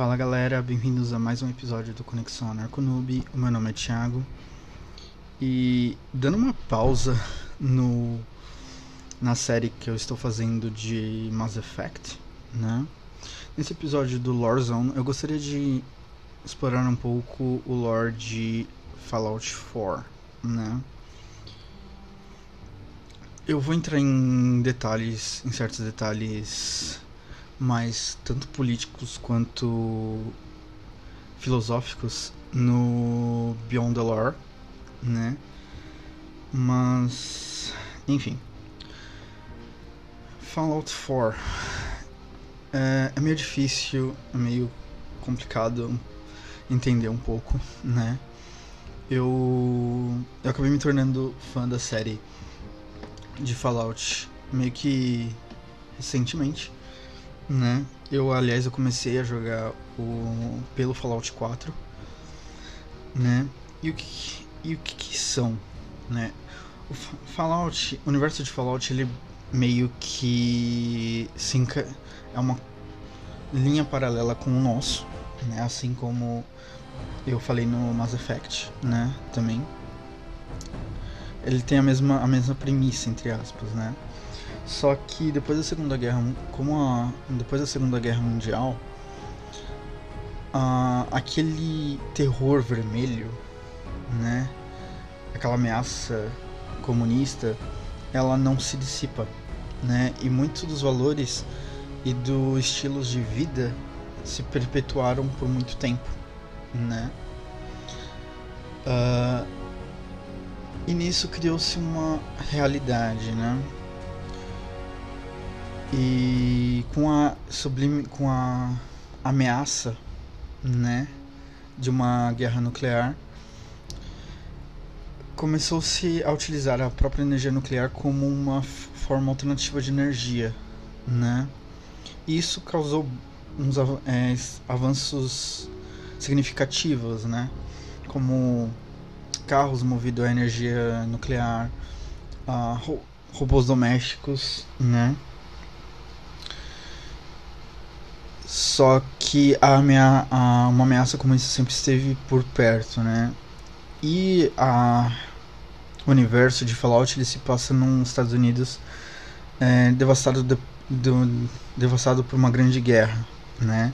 Fala galera, bem-vindos a mais um episódio do Conexão Anarconoob. O meu nome é Thiago. E dando uma pausa no na série que eu estou fazendo de Mass Effect, né? Nesse episódio do Lore Zone, eu gostaria de explorar um pouco o lore de Fallout 4, né? Eu vou entrar em detalhes, em certos detalhes mais tanto políticos quanto filosóficos no Beyond the Lore, né? Mas, enfim. Fallout 4 é, é meio difícil, é meio complicado entender um pouco, né? Eu, eu acabei me tornando fã da série de Fallout meio que recentemente, né? Eu, aliás, eu comecei a jogar o pelo Fallout 4, né? E o que e o que, que são, né? O Fallout, o universo de Fallout, ele meio que se enca... é uma linha paralela com o nosso, né? Assim como eu falei no Mass Effect, né? Também ele tem a mesma a mesma premissa entre aspas, né? Só que depois da Segunda Guerra, como a, depois da Segunda Guerra Mundial, a, aquele terror vermelho, né? Aquela ameaça comunista, ela não se dissipa, né? E muitos dos valores e dos estilos de vida se perpetuaram por muito tempo, né? Uh, e nisso criou-se uma realidade, né? E com a sublime, com a ameaça, né, de uma guerra nuclear, começou-se a utilizar a própria energia nuclear como uma forma alternativa de energia, né? Isso causou uns é, avanços significativos, né? Como carros movidos a energia nuclear, robôs domésticos, né? Só que a amea a, uma ameaça como isso sempre esteve por perto, né? E a, o universo de Fallout ele se passa nos Estados Unidos é, devastado, de, do, devastado por uma grande guerra, né?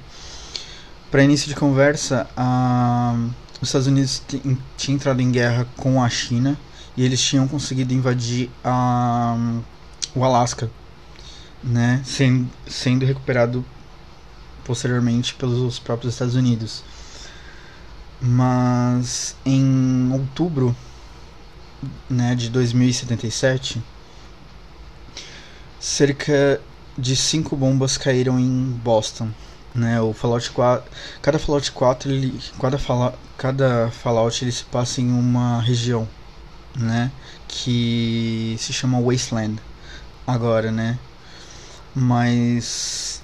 Para início de conversa, a, os Estados Unidos tinham entrado em guerra com a China e eles tinham conseguido invadir a, o Alasca, né? Sendo, sendo recuperado posteriormente pelos próprios Estados Unidos. Mas em outubro né, de 2077, cerca de cinco bombas caíram em Boston. Né, o Fallout 4, cada Fallout 4, ele, cada, fala, cada Fallout ele se passa em uma região, né, que se chama Wasteland agora, né? Mas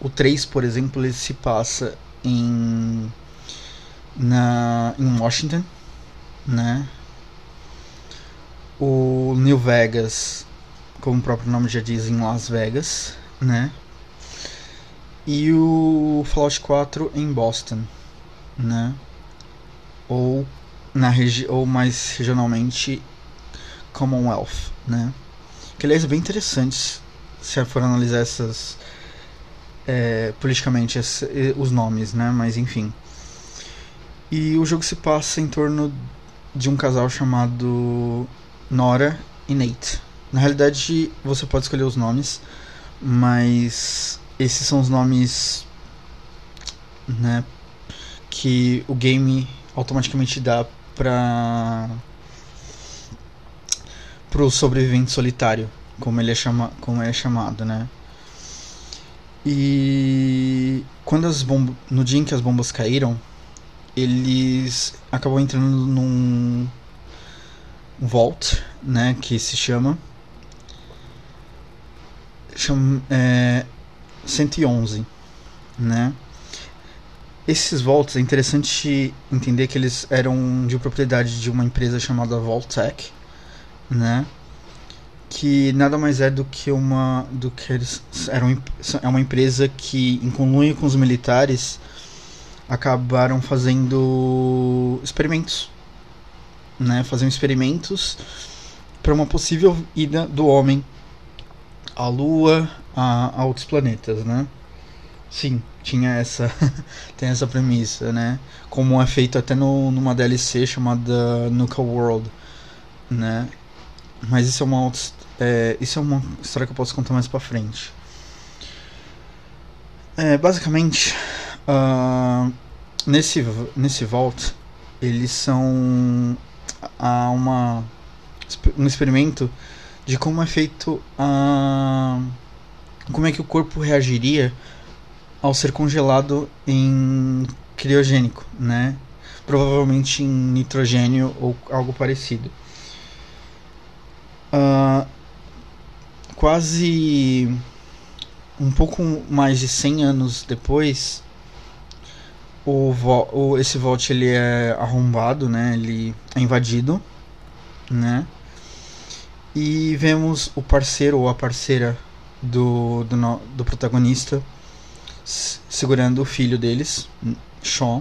o 3, por exemplo, ele se passa em na em Washington, né? O New Vegas, como o próprio nome já diz, em Las Vegas, né? E o Fallout 4 em Boston, né? Ou na regi ou mais regionalmente Commonwealth, né? Que aliás é bem interessante se for analisar essas é, politicamente os nomes, né? Mas enfim. E o jogo se passa em torno de um casal chamado Nora e Nate. Na realidade, você pode escolher os nomes, mas esses são os nomes, né, que o game automaticamente dá para pro sobrevivente solitário, como ele é chama, como é chamado, né? E quando as bombas, no dia em que as bombas caíram, eles acabam entrando num vault, né, que se chama, chama é, 111, né? Esses vaults é interessante entender que eles eram de propriedade de uma empresa chamada Vaultec, né? Que nada mais é do que uma do que eles eram é uma empresa que em conluio com os militares acabaram fazendo experimentos, né? Faziam experimentos para uma possível ida do homem à Lua, a, a outros planetas, né? Sim, tinha essa tem essa premissa, né? Como é feito até no, numa DLC chamada Nuka World, né? Mas isso é uma outra, é, isso é uma história que eu posso contar mais para frente. É, basicamente, uh, nesse nesse Vault eles são há uma um experimento de como é feito a como é que o corpo reagiria ao ser congelado em criogênico, né? Provavelmente em nitrogênio ou algo parecido. Uh, quase um pouco mais de 100 anos depois, o, o esse Vault ele é arrombado, né? Ele é invadido, né? E vemos o parceiro ou a parceira do, do, do protagonista segurando o filho deles, Sean,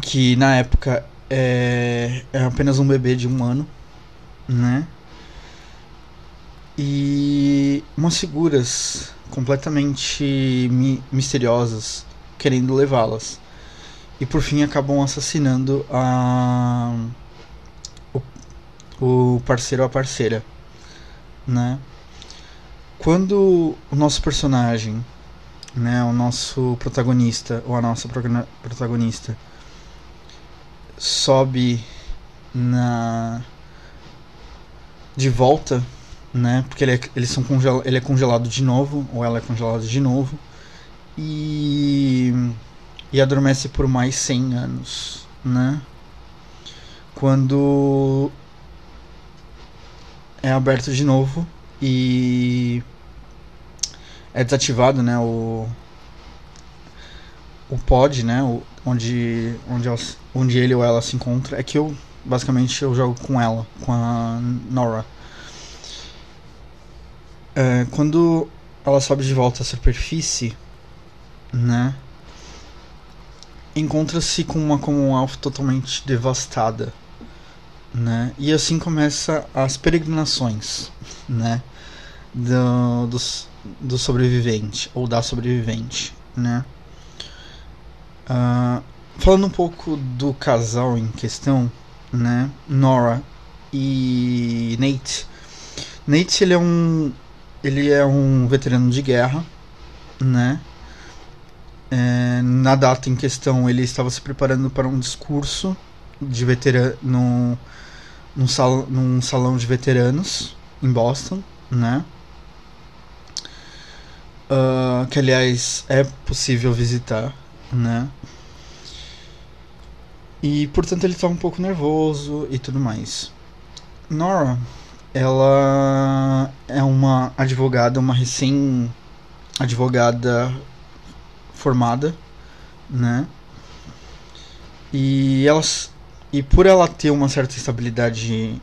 que na época é, é apenas um bebê de um ano, né? E umas figuras completamente mi misteriosas querendo levá-las. E por fim acabam assassinando a o, o parceiro ou a parceira, né? Quando o nosso personagem né, o nosso protagonista ou a nossa protagonista sobe na de volta, né? Porque ele é, eles são congel ele é congelado de novo ou ela é congelada de novo e e adormece por mais 100 anos, né? Quando é aberto de novo e é desativado, né, o o pod, né, o, onde onde, onde ele ou ela se encontra, é que eu basicamente eu jogo com ela, com a Nora. É, quando ela sobe de volta à superfície, né, encontra-se com uma Commonwealth totalmente devastada, né, e assim começa as peregrinações, né, do, dos do sobrevivente ou da sobrevivente, né? Uh, falando um pouco do casal em questão, né? Nora e Nate. Nate ele é um ele é um veterano de guerra, né? É, na data em questão ele estava se preparando para um discurso de veterano num, num, sal, num salão de veteranos em Boston, né? uh, que aliás é possível visitar, né? E portanto ele tá um pouco nervoso e tudo mais. Nora, ela é uma advogada, uma recém advogada formada, né? E elas e por ela ter uma certa estabilidade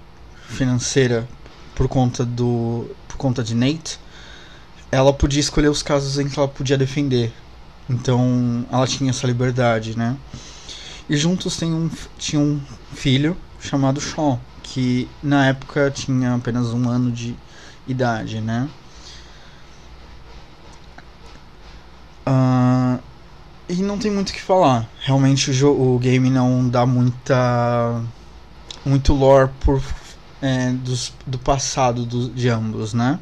financeira por conta do por conta de Nate, ela podia escolher os casos em que ela podia defender. Então ela tinha essa liberdade, né? E juntos tem um, tinha um filho chamado Sean, que na época tinha apenas um ano de idade, né? Uh, e não tem muito o que falar. Realmente o, o game não dá muita muito lore por é, dos, do passado do, de ambos, né?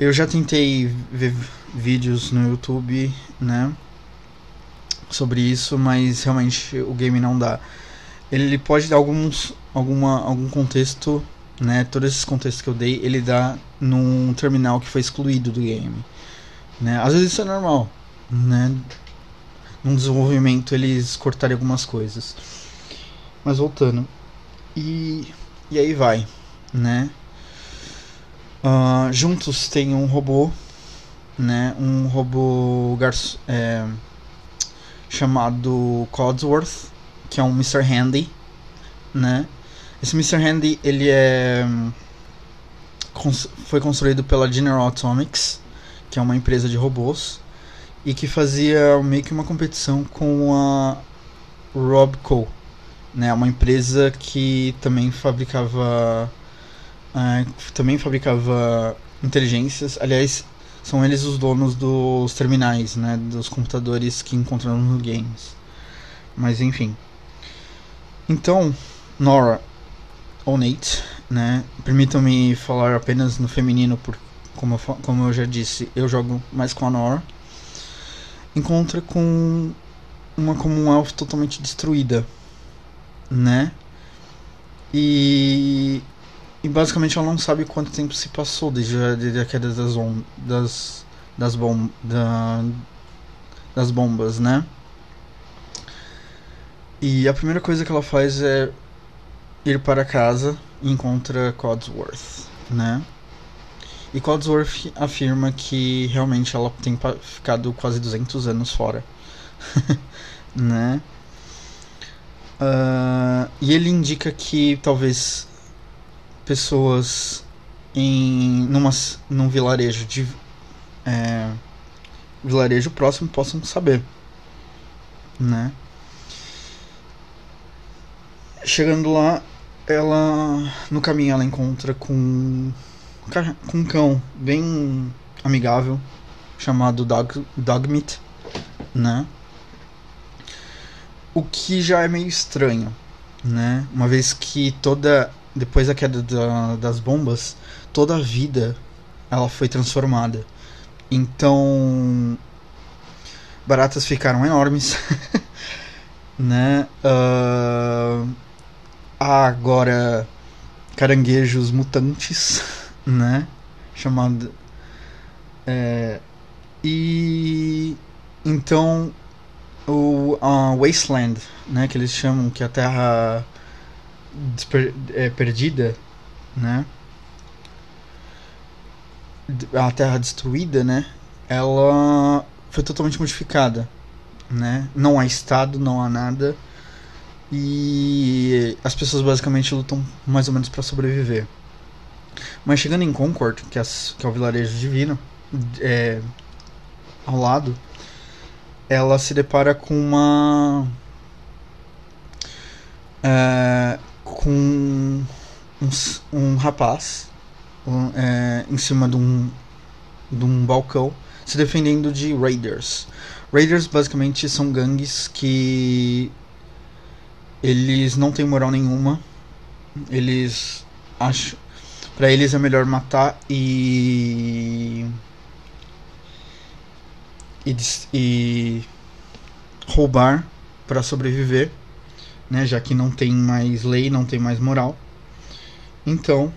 Eu já tentei ver vídeos no YouTube, né? Sobre isso, mas realmente o game não dá. Ele pode dar alguns, alguma, algum contexto, né? Todos esses contextos que eu dei, ele dá num terminal que foi excluído do game. Né? Às vezes isso é normal, né? Num desenvolvimento eles cortarem algumas coisas. Mas voltando. E, e aí vai, né? Uh, juntos tem um robô, né? Um robô é, chamado Codsworth, que é um Mr. Handy, né? Esse Mr. Handy, ele é foi construído pela General Atomics, que é uma empresa de robôs, e que fazia meio que uma competição com a Robco, né, uma empresa que também fabricava uh, também fabricava inteligências. Aliás, são eles os donos dos terminais, né, dos computadores que encontramos nos games. Mas enfim. Então, Nora ou Nate, né? Permitam-me falar apenas no feminino, por, como, eu, como eu já disse, eu jogo mais com a Nora. Encontra com uma Commonwealth totalmente destruída, né? E, e basicamente ela não sabe quanto tempo se passou desde a, desde a queda das, das, das, bom, da, das bombas, né? E a primeira coisa que ela faz é ir para casa e encontra Codsworth, né? E Codsworth afirma que realmente ela tem ficado quase 200 anos fora, né? Uh, e ele indica que talvez pessoas em numa, num vilarejo de é, vilarejo próximo possam saber, né? Chegando lá, ela no caminho ela encontra com com um cão bem amigável chamado Dog, Dogmeat, né? O que já é meio estranho, né? Uma vez que toda depois da queda da, das bombas, toda a vida ela foi transformada. Então baratas ficaram enormes, né? Uh, há agora caranguejos mutantes, né? Chamado. É, e então o a Wasteland, né? Que eles chamam que é a terra é, perdida, né? A terra destruída, né? Ela foi totalmente modificada, né? Não há estado, não há nada e as pessoas basicamente lutam mais ou menos para sobreviver. Mas chegando em Concord, que é, que é o vilarejo divino, é, ao lado, ela se depara com uma. É, com um, um rapaz um, é, em cima de um, de um balcão se defendendo de Raiders. Raiders basicamente são gangues que eles não têm moral nenhuma. Eles acham. Pra eles é melhor matar e. E, e roubar para sobreviver, né? Já que não tem mais lei, não tem mais moral. Então,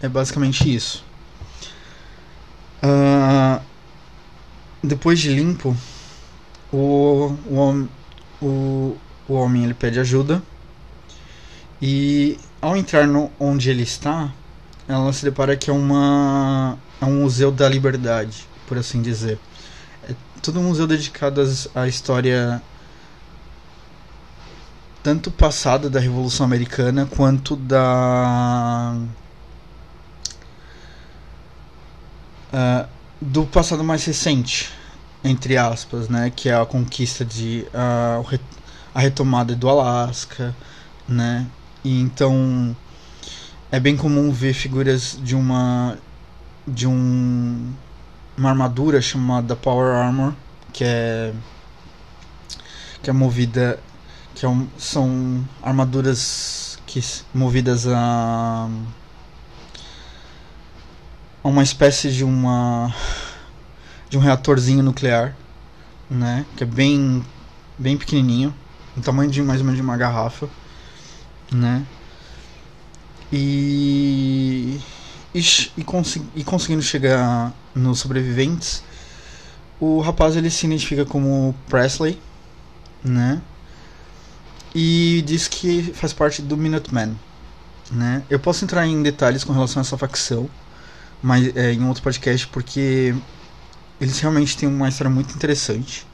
é basicamente isso. Uh, depois de limpo, o, o, o, o homem ele pede ajuda e ao entrar no, onde ele está, ela se depara que é uma é um museu da liberdade, por assim dizer. É todo um museu dedicado à história tanto passada da Revolução Americana quanto da uh, do passado mais recente entre aspas, né, que é a conquista de a, a retomada do Alasca, né? E então é bem comum ver figuras de uma de um uma armadura chamada Power Armor, que é que é movida que é um, são armaduras que movidas a, a uma espécie de uma de um reatorzinho nuclear, né? Que é bem, bem pequenininho, o tamanho de mais ou menos de uma garrafa, né? E e, e, consegui, e conseguindo chegar nos sobreviventes, o rapaz ele se identifica como Presley, né? E diz que faz parte do Minutemen, né? Eu posso entrar em detalhes com relação a essa facção, mas é, em outro podcast porque eles realmente têm uma história muito interessante,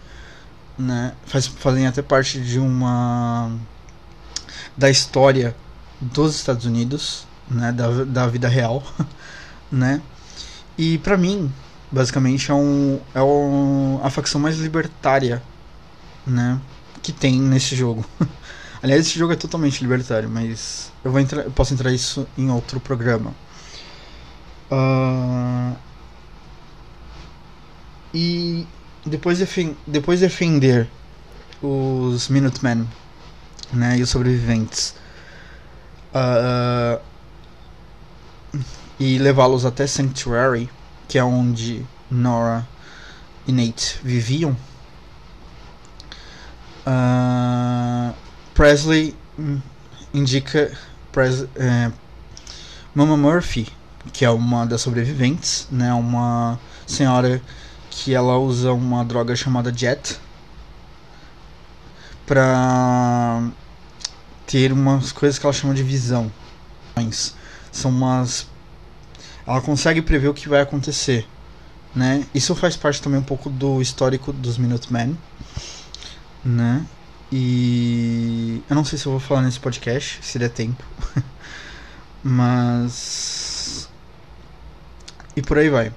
né? Faz, fazem até parte de uma da história dos Estados Unidos, né, da, da vida real, né? E para mim, basicamente é um é um, a facção mais libertária, né, que tem nesse jogo. Aliás, esse jogo é totalmente libertário, mas eu vou entrar, eu posso entrar isso em outro programa. Uh, e depois, de depois de defender os Minutemen né, e os sobreviventes uh, e levá-los até Sanctuary, que é onde Nora e Nate viviam, uh, Presley indica Pres é, Mama Murphy, que é uma das sobreviventes, né, uma senhora que ela usa uma droga chamada Jet para ter umas coisas que ela chama de visão. São umas ela consegue prever o que vai acontecer, né? Isso faz parte também um pouco do histórico dos Minutemen, né? E eu não sei se eu vou falar nesse podcast, se der tempo. Mas e por aí vai.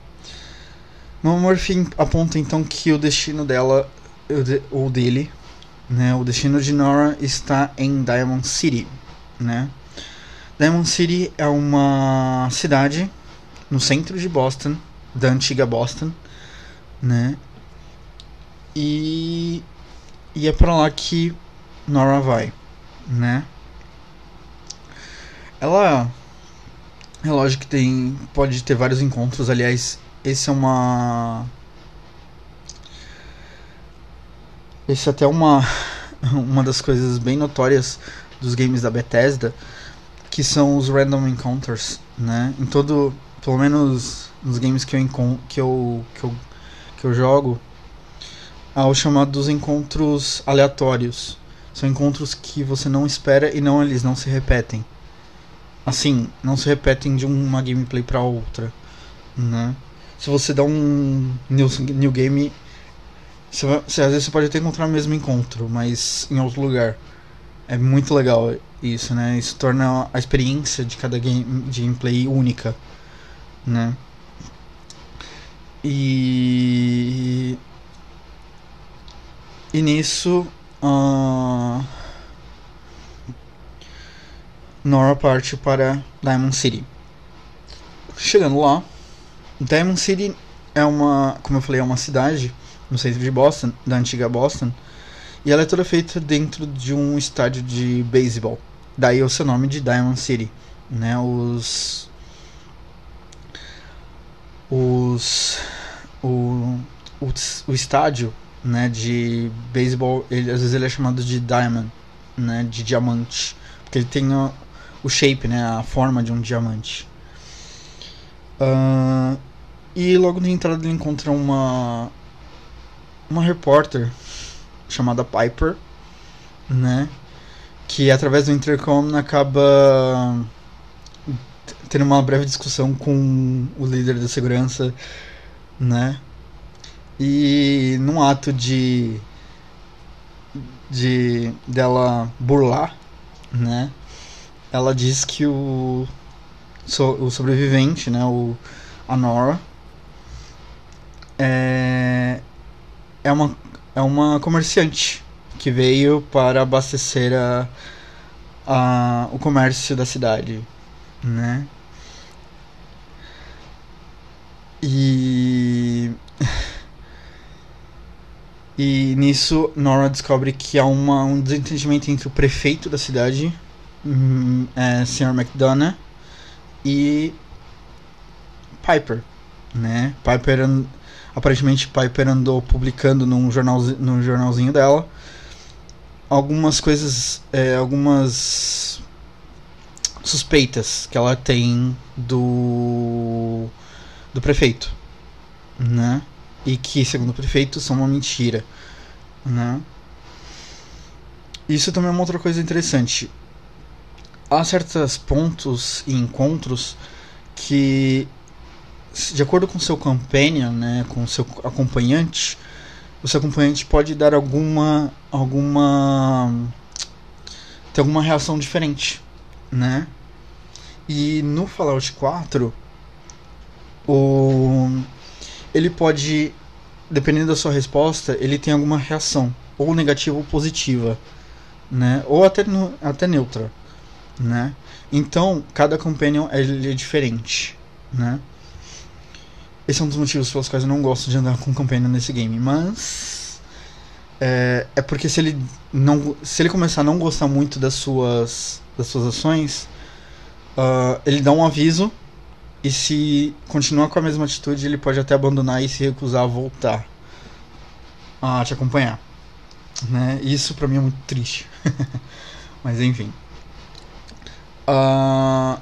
Morphin aponta então que o destino dela, ou dele, né, o destino de Nora está em Diamond City, né? Diamond City é uma cidade no centro de Boston, da antiga Boston, né? E, e é para lá que Nora vai, né? Ela é lógico que tem pode ter vários encontros, aliás, esse é uma esse é até uma uma das coisas bem notórias dos games da Bethesda, que são os random encounters, né? Em todo, pelo menos nos games que eu que eu que eu, que eu jogo, há o chamado dos encontros aleatórios. São encontros que você não espera e não eles não se repetem. Assim, não se repetem de uma gameplay para outra, né? Se você dá um new, new game, você, você, às vezes você pode até encontrar o mesmo encontro, mas em outro lugar. É muito legal isso, né? Isso torna a experiência de cada game, de gameplay única, né? E e nisso uh, Nora parte para Diamond City. Chegando lá, Diamond City é uma, como eu falei, é uma cidade no centro de Boston, da antiga Boston, e ela é toda feita dentro de um estádio de beisebol. Daí o seu nome de Diamond City, né? Os os o, o, o estádio, né, de beisebol, ele às vezes ele é chamado de diamond, né, de diamante, porque ele tem o, o shape, né, a forma de um diamante. Uh, e logo na entrada ele encontra uma uma repórter chamada Piper, né? Que através do intercom acaba tendo uma breve discussão com o líder da segurança, né? E num ato de de dela burlar, né? Ela diz que o o sobrevivente, né, o a Nora é, é, uma, é uma comerciante que veio para abastecer a, a, o comércio da cidade, né? E e nisso Nora descobre que há uma, um desentendimento entre o prefeito da cidade, hum, é, Sr. McDonough, e Piper, né? Piper Aparentemente Piper andou publicando num, jornalzinho, num jornalzinho dela algumas coisas, é, algumas suspeitas que ela tem do do prefeito, né? E que segundo o prefeito são uma mentira, né? Isso também é uma outra coisa interessante. Há certos pontos e encontros que de acordo com seu companion, né, com seu acompanhante, o seu acompanhante pode dar alguma alguma ter alguma reação diferente, né? E no Fallout 4, o ele pode, dependendo da sua resposta, ele tem alguma reação, ou negativa ou positiva, né? Ou até, no, até neutra, né? Então, cada companion ele é diferente, né? Esse é um dos motivos pelos quais eu não gosto de andar com companion nesse game, mas é, é porque se ele não se ele começar a não gostar muito das suas das suas ações, uh, ele dá um aviso e se continuar com a mesma atitude, ele pode até abandonar e se recusar a voltar a te acompanhar. Né? Isso pra mim é muito triste. Mas enfim. Uh,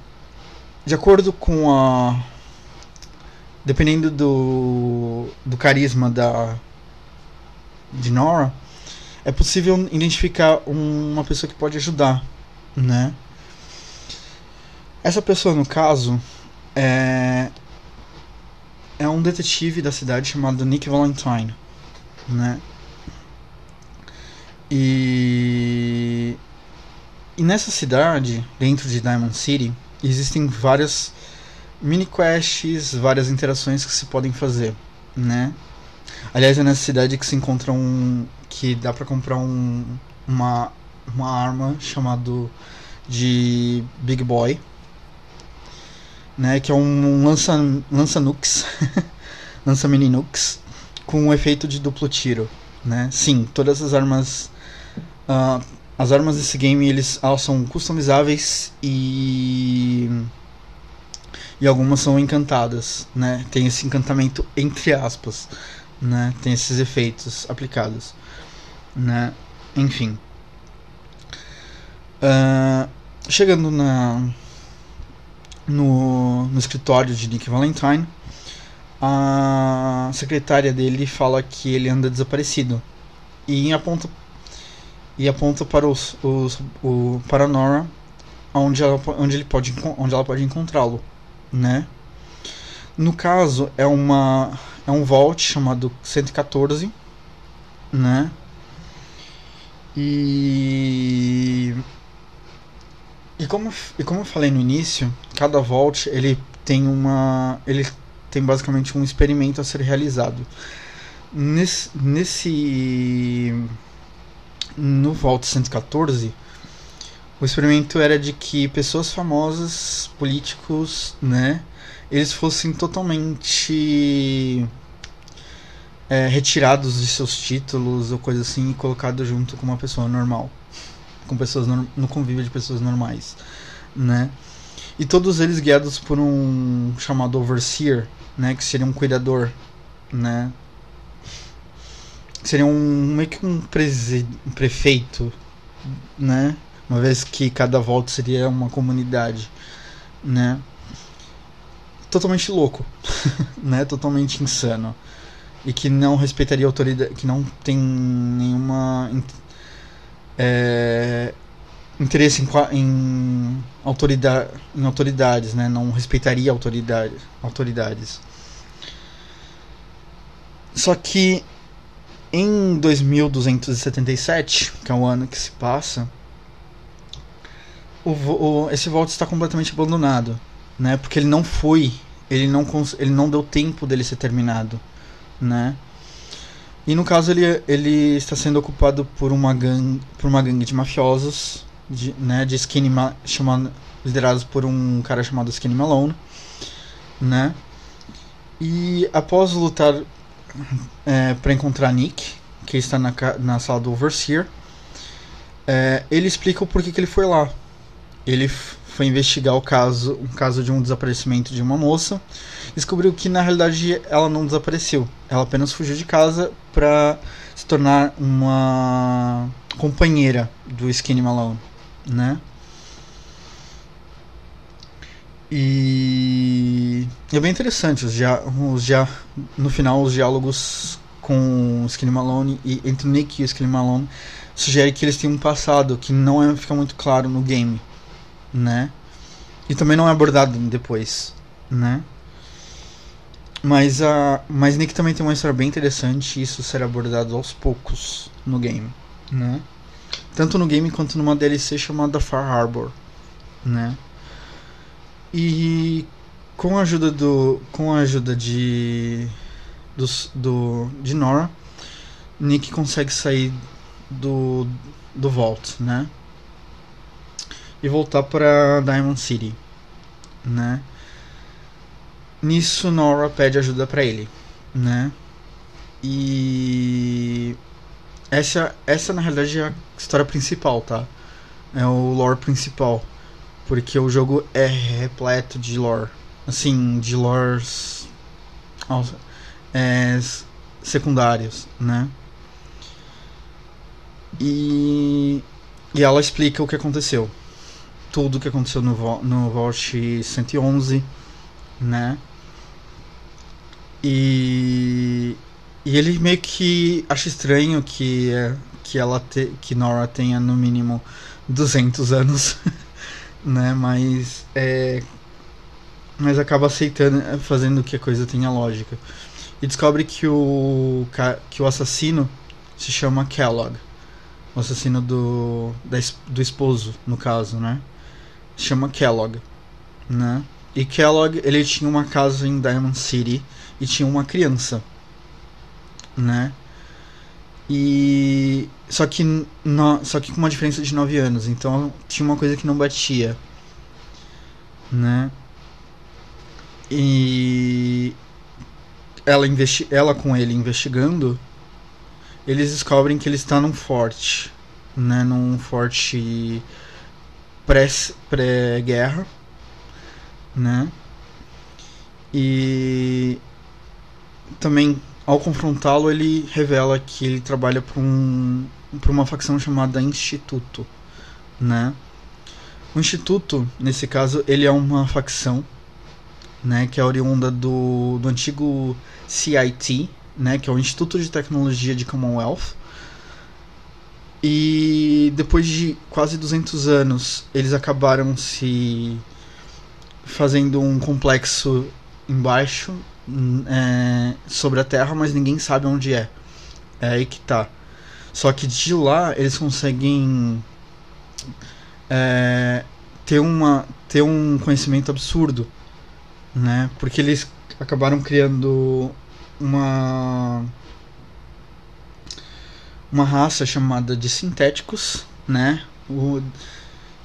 de acordo com a. Dependendo do, do carisma da de Nora, é possível identificar uma pessoa que pode ajudar, né? Essa pessoa, no caso, é, é um detetive da cidade chamado Nick Valentine, né? E, e nessa cidade, dentro de Diamond City, existem várias mini quests, várias interações que se podem fazer, né? Aliás, é nessa cidade que se encontra um que dá para comprar um, uma uma arma chamado de Big Boy, né, que é um lança, lança nux, lança mini nux, com um efeito de duplo tiro, né? Sim, todas as armas uh, as armas desse game eles elas são customizáveis e e algumas são encantadas, né? Tem esse encantamento entre aspas, né? Tem esses efeitos aplicados, né? Enfim. Uh, chegando na no, no escritório de Nick Valentine, a secretária dele fala que ele anda desaparecido e aponta e aponta para os, os o para Nora onde ela, onde ele pode onde ela pode encontrá-lo, né? No caso é uma é um vault chamado 114, né? E e como, e como eu falei no início, cada Vault ele tem uma. ele tem basicamente um experimento a ser realizado. Nesse. nesse no Vault 114, o experimento era de que pessoas famosas, políticos, né, eles fossem totalmente é, retirados de seus títulos ou coisa assim e colocados junto com uma pessoa normal com pessoas no convívio de pessoas normais, né? E todos eles guiados por um chamado overseer, né, que seria um cuidador, né? Seria um meio que um, um prefeito, né? Uma vez que cada volta seria uma comunidade, né? Totalmente louco, né? Totalmente insano e que não respeitaria autoridade, que não tem nenhuma é, interesse em, em, autoridade, em autoridades, né? não respeitaria autoridade, autoridades. Só que em 2277, que é o ano que se passa, o, o, esse Vault está completamente abandonado, né? Porque ele não foi, ele não, ele não deu tempo dele ser terminado, né? E no caso ele, ele está sendo ocupado por uma gangue, por uma gangue de mafiosos, de, né, de Skinny chamado, liderados por um cara chamado Skinny Malone, né? E após lutar é, para encontrar Nick, que está na, na sala do Overseer, é, ele explica o porquê que ele foi lá. Ele foi investigar o caso, um caso de um desaparecimento de uma moça, descobriu que na realidade ela não desapareceu, ela apenas fugiu de casa para se tornar uma companheira do Skinny Malone, né? E é bem interessante os dia, no final os diálogos com o Skinny Malone e entre o Nick e o Skinny Malone sugere que eles têm um passado que não é, fica muito claro no game né? E também não é abordado depois, né? Mas a mas Nick também tem uma história bem interessante isso será abordado aos poucos no game, né? tanto no game quanto numa DLC chamada Far Harbor, né? E com a ajuda do com a ajuda de do, do de Nora, Nick consegue sair do do Vault, né? E voltar para Diamond City, né? Nisso Nora pede ajuda para ele, né? E essa essa na realidade é a história principal, tá? É o lore principal, porque o jogo é repleto de lore, assim, de lores é, secundários, né? E, e ela explica o que aconteceu. Tudo o que aconteceu no, no Vault 111, né? E, e ele meio que acha estranho que, que ela te, que Nora tenha no mínimo 200 anos, né? Mas é, mas acaba aceitando, fazendo que a coisa tenha lógica. E descobre que o que o assassino se chama Kellogg o assassino do, da, do esposo, no caso, né? Chama Kellogg, né? E Kellogg, ele tinha uma casa em Diamond City e tinha uma criança, né? E só que no, só que com uma diferença de 9 anos, então tinha uma coisa que não batia, né? E ela investi ela com ele investigando, eles descobrem que ele está num forte, né, num forte pré-guerra, pré né? E também ao confrontá-lo ele revela que ele trabalha para um para uma facção chamada Instituto, né? O Instituto, nesse caso, ele é uma facção, né, que é oriunda do, do antigo CIT, né, que é o Instituto de Tecnologia de Commonwealth. E depois de quase 200 anos, eles acabaram se fazendo um complexo embaixo é, sobre a Terra, mas ninguém sabe onde é. É aí que tá. Só que de lá eles conseguem é, ter, uma, ter um conhecimento absurdo, né? Porque eles acabaram criando uma uma raça chamada de sintéticos, né? O,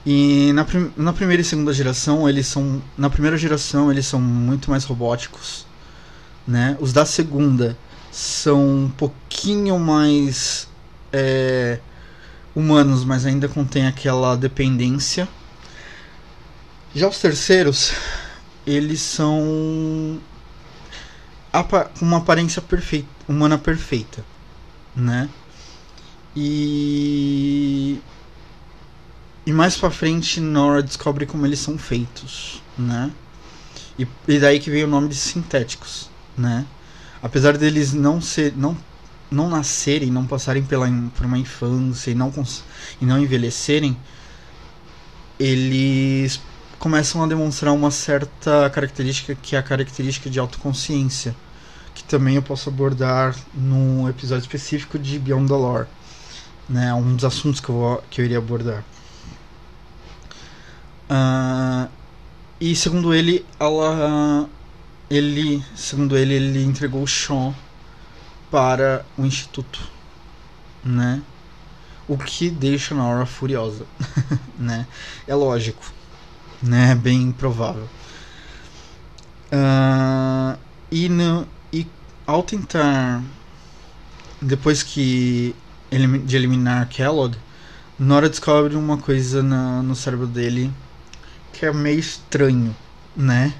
e na, prim, na primeira e segunda geração eles são na primeira geração eles são muito mais robóticos, né? Os da segunda são um pouquinho mais é, humanos, mas ainda contém aquela dependência. Já os terceiros, eles são com uma aparência perfeita, humana perfeita, né? E e mais para frente Nora descobre como eles são feitos, né? E, e daí que veio o nome de sintéticos, né? Apesar deles não ser não não nascerem, não passarem pela por uma infância e não e não envelhecerem, eles começam a demonstrar uma certa característica que é a característica de autoconsciência, que também eu posso abordar num episódio específico de Beyond the Lore, né? Um dos assuntos que eu, que eu iria abordar. Uh, e segundo ele, ela, ele, segundo ele, ele entregou o Sean para o instituto, né? O que deixa Nora furiosa, né? É lógico né? Bem provável. Uh, e, no, e ao tentar, depois que de eliminar Kellogg, Nora descobre uma coisa na, no cérebro dele que é meio estranho, né?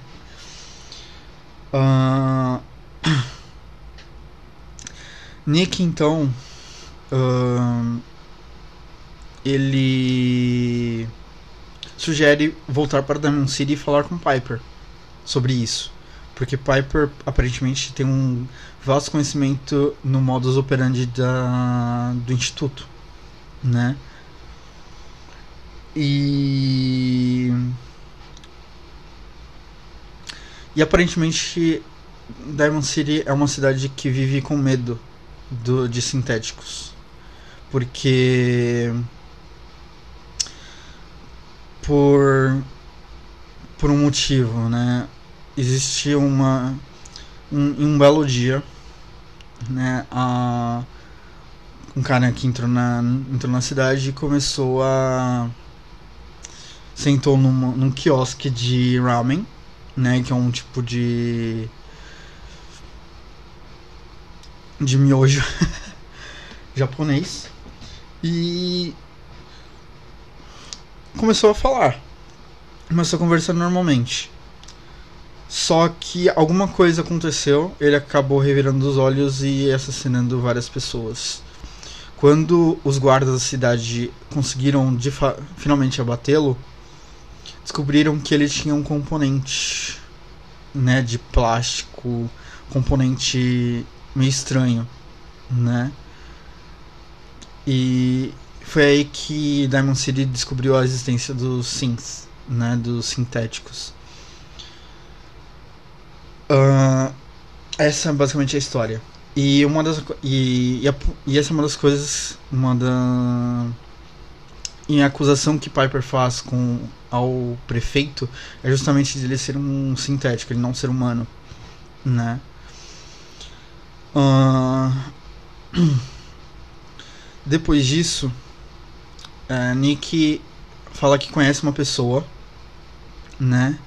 Uh, Nick então uh, ele sugere voltar para Diamond City e falar com Piper sobre isso. Porque Piper aparentemente tem um vasto conhecimento no modus operandi da, do Instituto, né? E. E aparentemente Diamond City é uma cidade que vive com medo do, de sintéticos. Porque por por um motivo, né? Existia uma um, um belo dia, né? A um cara que entrou na entrou na cidade e começou a sentou num quiosque de ramen, né? Que é um tipo de de miojo japonês e começou a falar começou a conversar normalmente. Só que alguma coisa aconteceu, ele acabou revirando os olhos e assassinando várias pessoas. Quando os guardas da cidade conseguiram finalmente abatê-lo, descobriram que ele tinha um componente, né, de plástico, componente meio estranho, né? E foi aí que Diamond City descobriu a existência dos synths né, dos sintéticos. Uh, essa é basicamente a história. E uma das e, e, a, e, essa é uma das coisas, uma da em acusação que Piper faz com ao prefeito é justamente ele ser um sintético, ele não ser humano, né? Uh, depois disso, uh, Nick fala que conhece uma pessoa, né?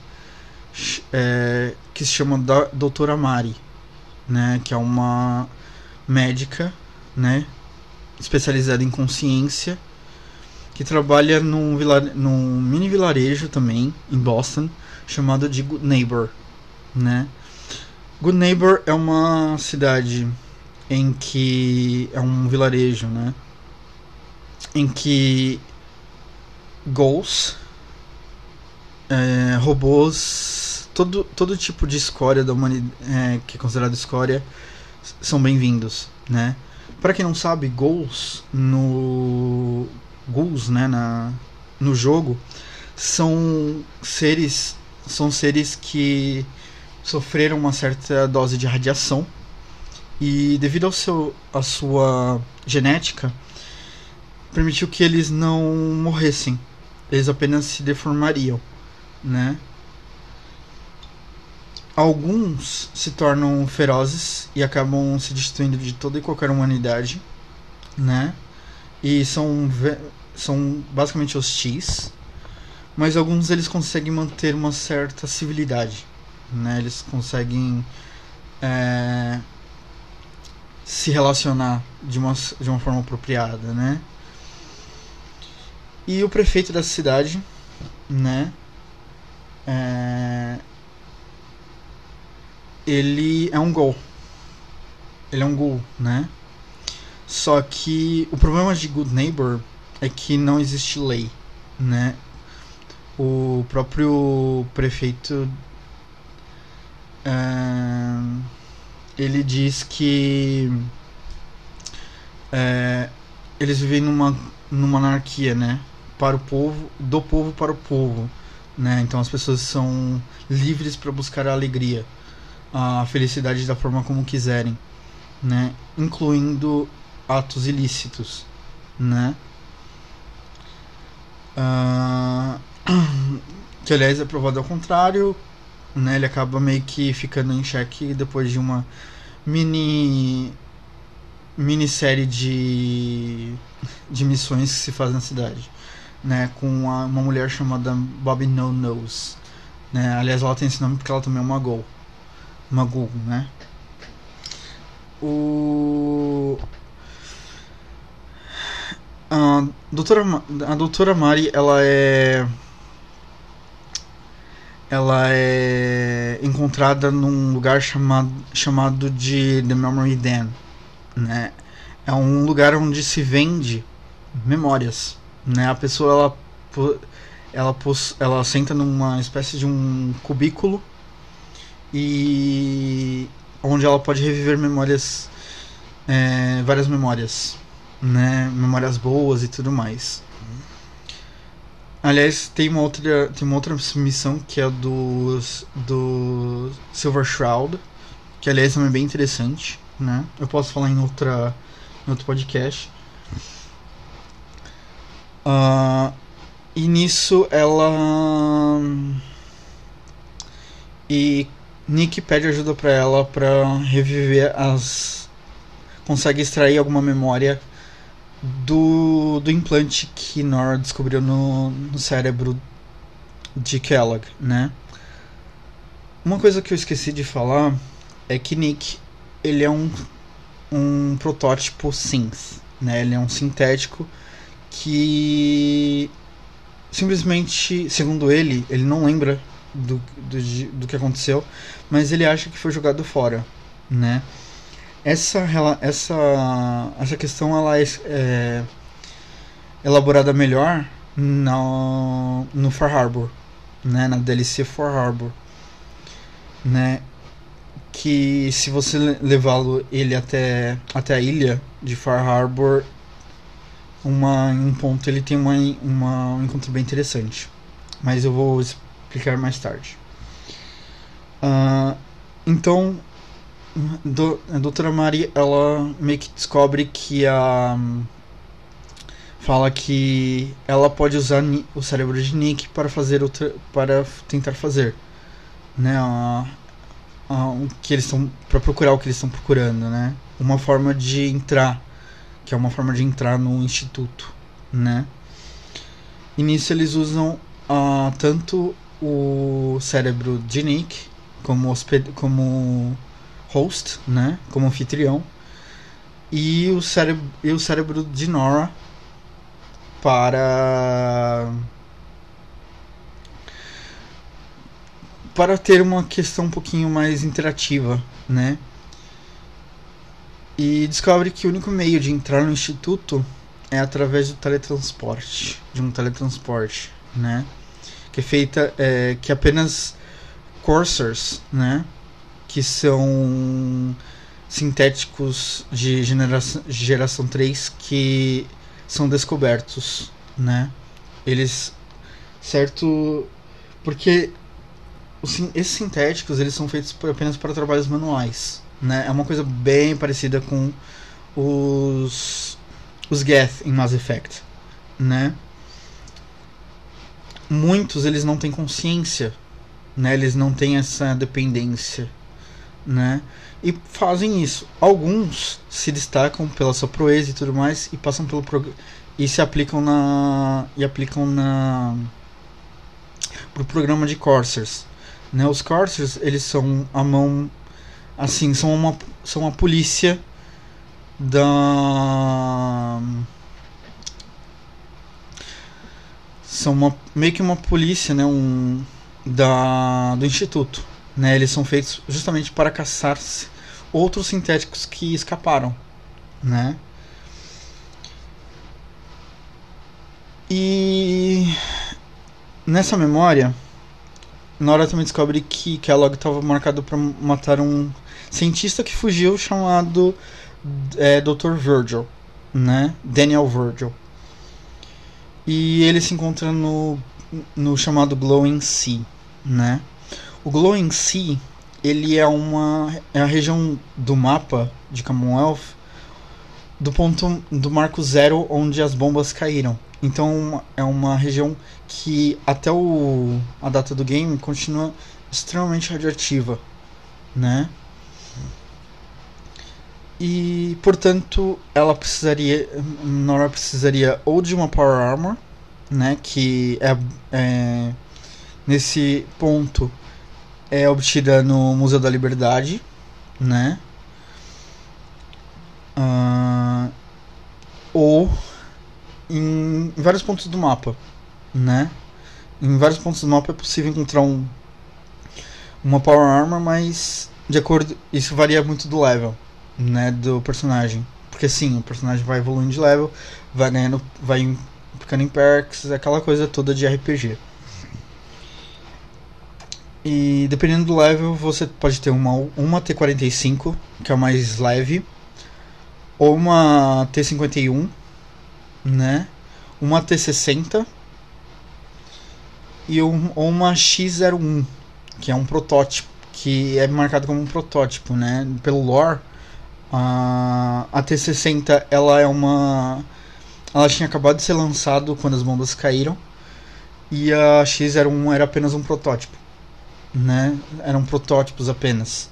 É, que se chama Doutora Mari, né? Que é uma médica, né? Especializada em consciência, que trabalha num, vilar num mini vilarejo também, em Boston, chamado de Good Neighbor, né? Good Neighbor é uma cidade em que é um vilarejo, né? Em que ghouls, é, robôs, todo, todo tipo de escória da humanidade é, que é considerado escória são bem-vindos, né? Para quem não sabe, ghouls no ghouls, né, na no jogo são seres são seres que sofreram uma certa dose de radiação e devido ao seu a sua genética permitiu que eles não morressem eles apenas se deformariam, né? Alguns se tornam ferozes e acabam se destruindo de toda e qualquer humanidade, né? E são são basicamente hostis, mas alguns eles conseguem manter uma certa civilidade, né? Eles conseguem é, se relacionar de uma, de uma forma apropriada, né? E o prefeito da cidade, né? É... Ele é um gol. Ele é um gol, né? Só que o problema de Good Neighbor é que não existe lei, né? O próprio prefeito é, ele diz que é, eles vivem numa, numa anarquia, né? para o povo, do povo para o povo, né? Então as pessoas são livres para buscar a alegria, a felicidade da forma como quiserem, né? Incluindo atos ilícitos, né? Uh, que aliás é provado ao contrário, né? Ele acaba meio que ficando em xeque depois de uma mini minissérie de de missões que se faz na cidade né, com uma, uma mulher chamada Bobby No Nose. Né? Aliás, ela tem esse nome porque ela também é uma Gol. Uma Gol, né? O... A doutora, a doutora Mari, ela é... Ela é encontrada num lugar chamado, chamado de The Memory Den, né? É um lugar onde se vende memórias né? A pessoa ela ela ela senta numa espécie de um cubículo e onde ela pode reviver memórias é, várias memórias né memórias boas e tudo mais aliás tem uma outra tem uma outra missão que é do do Silver Shroud que aliás também é bem interessante né eu posso falar em outra em outro podcast Uh, e nisso ela. E Nick pede ajuda para ela para reviver as. Consegue extrair alguma memória do, do implante que Nora descobriu no, no cérebro de Kellogg, né? Uma coisa que eu esqueci de falar é que Nick ele é um, um protótipo synth, né? Ele é um sintético que simplesmente, segundo ele, ele não lembra do, do, do que aconteceu, mas ele acha que foi jogado fora, né? Essa, essa, essa questão ela é, é elaborada melhor no, no Far Harbor, né? Na DLC Far Harbor, né? Que se você levá-lo ele até, até a ilha de Far Harbor, uma, um ponto ele tem uma, uma, um encontro bem interessante. Mas eu vou explicar mais tarde. Uh, então, do, a doutora Mari, ela meio que descobre que a... Fala que ela pode usar o cérebro de Nick para fazer outra, para tentar fazer, né, a, a, o que eles estão para procurar o que eles estão procurando, né? Uma forma de entrar que é uma forma de entrar no instituto, né? E nisso eles usam uh, tanto o cérebro de Nick como, como host, né? Como anfitrião. E o cérebro, e o cérebro de Nora para para ter uma questão um pouquinho mais interativa, né? E descobre que o único meio de entrar no instituto é através do teletransporte, de um teletransporte, né? Que é feita, é, que apenas Coursers, né? Que são sintéticos de geração, geração 3 que são descobertos, né? Eles, certo, porque os, esses sintéticos eles são feitos apenas para trabalhos manuais, né? É uma coisa bem parecida com os os Geth em Mass Effect, né? Muitos eles não têm consciência, né? Eles não têm essa dependência, né? E fazem isso. Alguns se destacam pela sua proeza e tudo mais e passam pelo e se aplicam na e aplicam na pro programa de Corsairs, né? Os Corsairs, eles são a mão assim, são uma, são uma polícia da. São uma, meio que uma polícia, né? Um, da, do instituto. Né? Eles são feitos justamente para caçar outros sintéticos que escaparam. Né? E nessa memória, Nora também descobre que Kellogg estava marcado para matar um cientista que fugiu chamado é, Dr. Virgil, né? Daniel Virgil. E ele se encontra no, no chamado Glowing Sea, né? O Glowing Sea, ele é uma é a região do mapa de Commonwealth do ponto do marco zero onde as bombas caíram. Então é uma região que até o, a data do game continua extremamente radioativa, né? E, portanto, ela precisaria. Nora precisaria ou de uma Power Armor, né? Que é, é nesse ponto é obtida no Museu da Liberdade, né? Uh, ou em, em vários pontos do mapa, né? Em vários pontos do mapa é possível encontrar um, uma Power Armor, mas de acordo. Isso varia muito do level né, do personagem. Porque sim, o personagem vai evoluindo de level, vai ganhando, vai ficando em perks, aquela coisa toda de RPG. E dependendo do level, você pode ter uma, uma T45, que é a mais leve, ou uma T51, né? Uma T60 e um, ou uma X01, que é um protótipo, que é marcado como um protótipo, né? Pelo lore, a, a T60 ela é uma ela tinha acabado de ser lançado quando as bombas caíram e a X era, um, era apenas um protótipo, né? Eram protótipos apenas,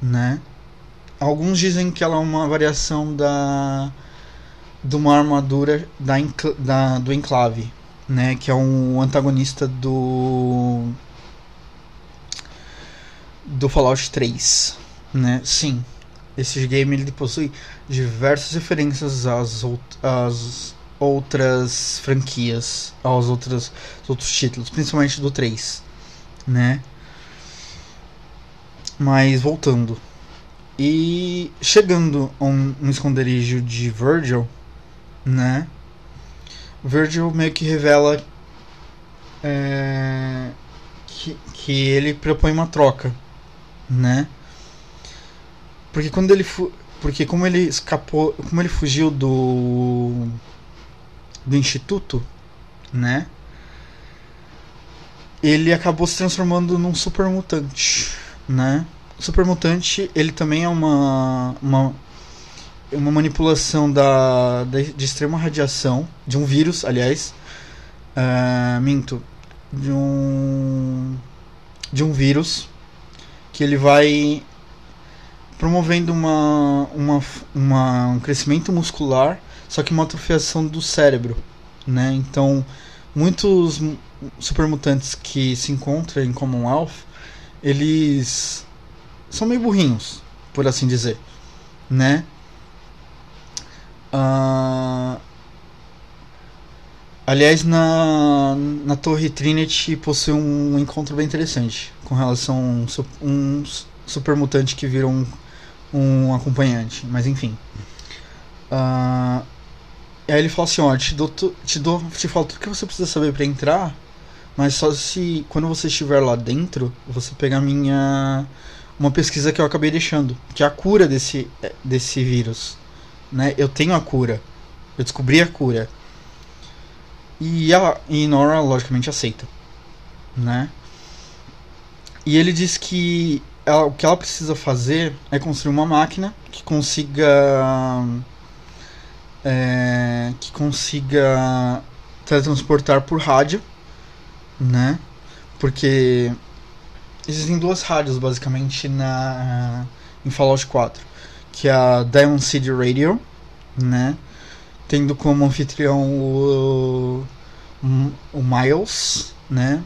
né? Alguns dizem que ela é uma variação da de uma armadura da, da do Enclave, né? Que é um antagonista do do Fallout 3, né? Sim, esse game ele possui diversas referências às, às outras franquias, aos outros, outros títulos, principalmente do 3, né? Mas voltando. E chegando a um, um esconderijo de Virgil, né? Virgil meio que revela é, que, que ele propõe uma troca, né? Porque quando ele porque como ele escapou, como ele fugiu do do instituto, né? Ele acabou se transformando num super mutante, né? Super mutante, ele também é uma uma uma manipulação da, da de extrema radiação de um vírus, aliás, uh, minto, de um de um vírus que ele vai promovendo uma, uma, uma, um crescimento muscular, só que uma atrofiação do cérebro, né? Então, muitos supermutantes que se encontram em Commonwealth, eles são meio burrinhos, por assim dizer, né? Uh, aliás, na, na Torre Trinity possui um encontro bem interessante com relação a um, um supermutante que vira um um acompanhante, mas enfim. Uh, aí ele fala assim, ó, te dou, te dou, te falo tudo que você precisa saber para entrar, mas só se quando você estiver lá dentro, você pegar minha uma pesquisa que eu acabei deixando, que é a cura desse desse vírus, né? Eu tenho a cura. Eu descobri a cura. E ela e Nora logicamente aceita, né? E ele diz que ela, o que ela precisa fazer é construir uma máquina que consiga é, que consiga teletransportar por rádio, né? Porque existem duas rádios basicamente na em Fallout 4, que é a Diamond City Radio, né? Tendo como anfitrião o, o Miles, né?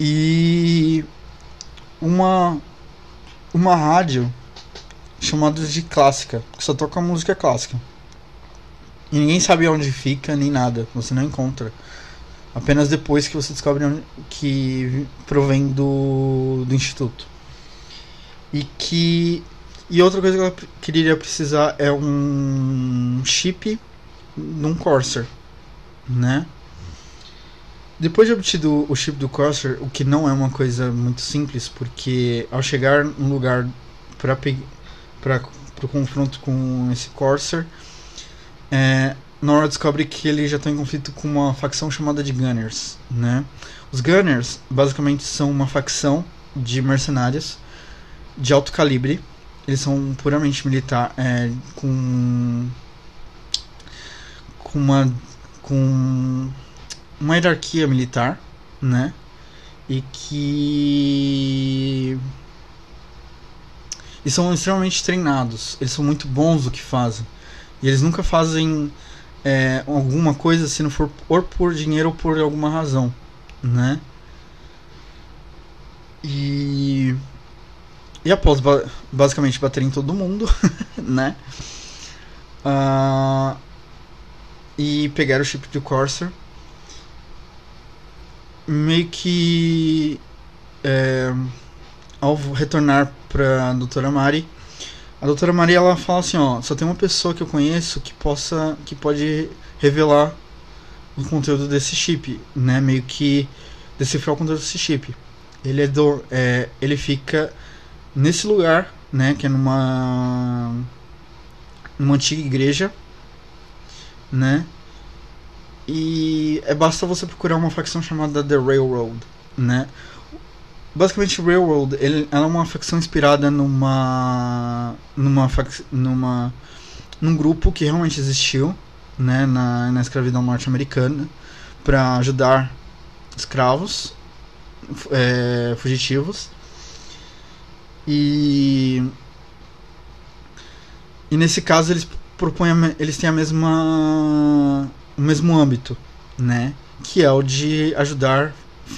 E uma uma rádio chamada de clássica, que só toca música clássica. E ninguém sabe onde fica nem nada, você não encontra. Apenas depois que você descobre onde, que provém do, do instituto. E que e outra coisa que eu queria precisar é um chip num Corsair, né? Depois de obtido o chip do Corsair, o que não é uma coisa muito simples, porque ao chegar no lugar para o confronto com esse Corsair, é, Nora descobre que ele já está em conflito com uma facção chamada de Gunners. Né? Os Gunners basicamente são uma facção de mercenários de alto calibre. Eles são puramente militar, é, com com uma com uma hierarquia militar, né? E que e são extremamente treinados. Eles são muito bons no que fazem. E eles nunca fazem é, alguma coisa se não for ou por dinheiro ou por alguma razão, né? E e após ba basicamente bater em todo mundo, né? Uh, e pegar o chip de Corsair meio que é, ao retornar para a doutora Mari, a doutora Mari ela fala assim, ó, só tem uma pessoa que eu conheço que possa que pode revelar o conteúdo desse chip, né? Meio que decifrar o conteúdo desse chip. Ele é do é, ele fica nesse lugar, né, que é numa numa antiga igreja, né? E é basta você procurar uma facção chamada The Railroad, né? Basicamente, Railroad, ele, ela é uma facção inspirada numa numa numa num grupo que realmente existiu, né, na, na escravidão norte-americana, para ajudar escravos é, fugitivos. E e nesse caso eles propõem eles têm a mesma o mesmo âmbito, né, que é o de ajudar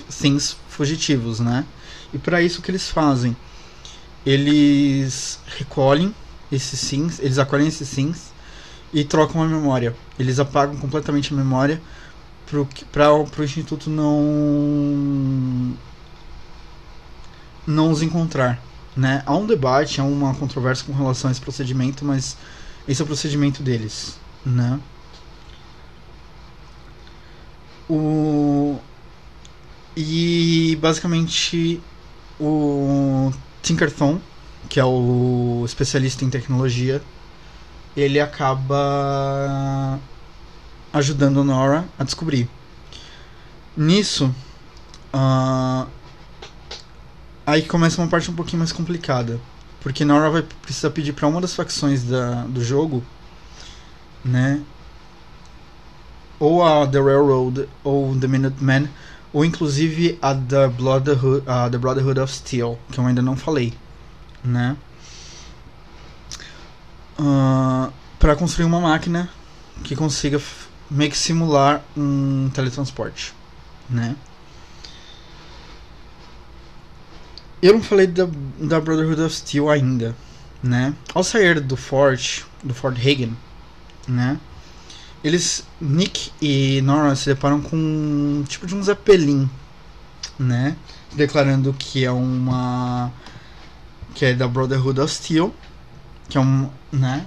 things fugitivos, né? E para isso que eles fazem? Eles recolhem esses sims, eles acolhem esses sims e trocam a memória. Eles apagam completamente a memória para o instituto não não os encontrar, né? Há um debate, há uma controvérsia com relação a esse procedimento, mas esse é o procedimento deles, né? O e basicamente o Tinkerton, que é o especialista em tecnologia, ele acaba ajudando Nora a descobrir. Nisso, uh, aí começa uma parte um pouquinho mais complicada, porque Nora vai precisar pedir para uma das facções da, do jogo, né, ou a The Railroad ou The Minutemen, ou inclusive a The Brotherhood, The Brotherhood of Steel, que eu ainda não falei, né? Uh, para construir uma máquina que consiga meio que simular um teletransporte, né? Eu não falei da, da Brotherhood of Steel ainda, né? Ao sair do Fort, do Fort Hagen, né? Eles, Nick e Nora se deparam com um tipo de um Zeppelin, né? Declarando que é uma que é da Brotherhood of Steel, que é um, né?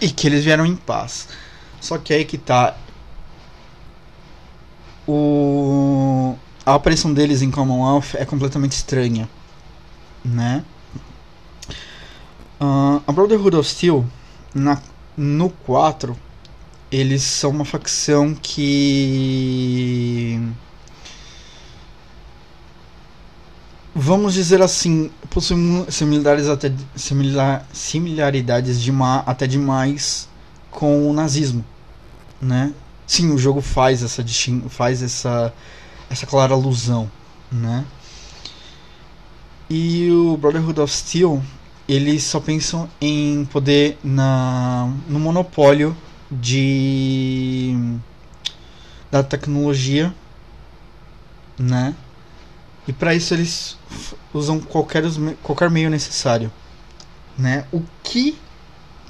E que eles vieram em paz. Só que aí que tá o a aparição deles em Commonwealth é completamente estranha, né? Uh, a Brotherhood of Steel na, no 4 eles são uma facção que vamos dizer assim, possuem similares até similar, similaridades de até demais com o nazismo, né? Sim, o jogo faz essa faz essa essa clara alusão, né? E o Brotherhood of Steel, eles só pensam em poder na no monopólio de da tecnologia, né? E para isso eles usam qualquer qualquer meio necessário, né? O que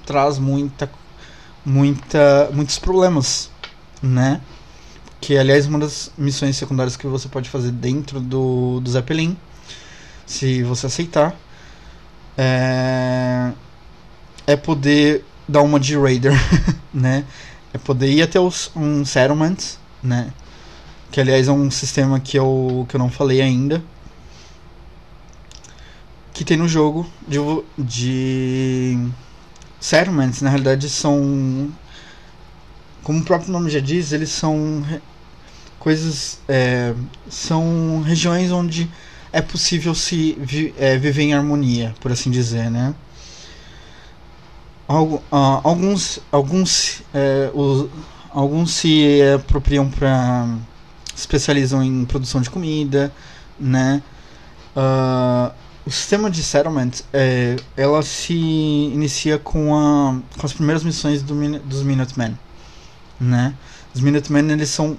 traz muita muita muitos problemas né? Que aliás uma das missões secundárias que você pode fazer dentro do, do Zeppelin, se você aceitar, é, é poder dar uma de Raider, né? É poder ir até os, um settlement, né? Que aliás é um sistema que eu, que eu não falei ainda. Que tem no jogo de, de settlements, na realidade são como o próprio nome já diz, eles são coisas é, são regiões onde é possível se vi, é, viver em harmonia, por assim dizer, né? Uh, alguns alguns é, os, alguns se apropriam para especializam em produção de comida, né? Uh, o sistema de settlement é, ela se inicia com, a, com as primeiras missões do, dos Minutemen né? Os Minutemen eles são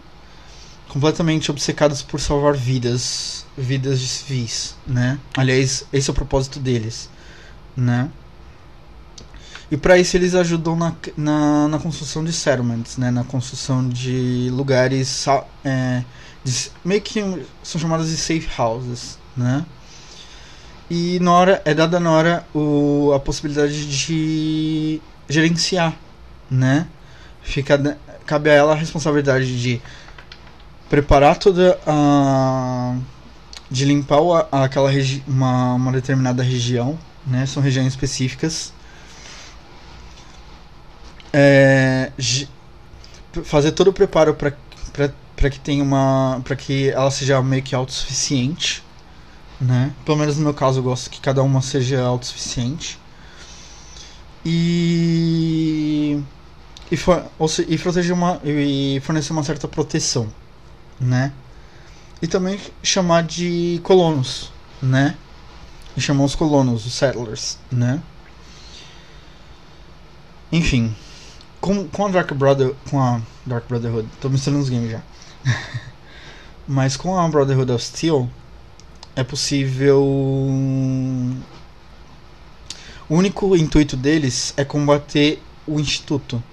completamente obcecados por salvar vidas, vidas de civis, né? Aliás, esse é o propósito deles, né? E para isso eles ajudam na, na, na, construção de settlements, né? Na construção de lugares é, de, meio que são chamados de safe houses, né? E Nora é dada a Nora o, a possibilidade de gerenciar, né? Fica cabe a ela a responsabilidade de preparar toda a de limpar a, aquela uma, uma determinada região, né? São regiões específicas. É, fazer todo o preparo para que tenha uma para que ela seja meio que autossuficiente, né? Pelo menos no meu caso eu gosto que cada uma seja autossuficiente. E e, for, se, e, proteger uma, e fornecer uma certa proteção, né? E também chamar de colonos, né? E chamar os colonos, os settlers, né? Enfim, com, com a Dark Brother, com a Dark Brotherhood, tô misturando os games já. Mas com a Brotherhood of Steel é possível o único intuito deles é combater o instituto,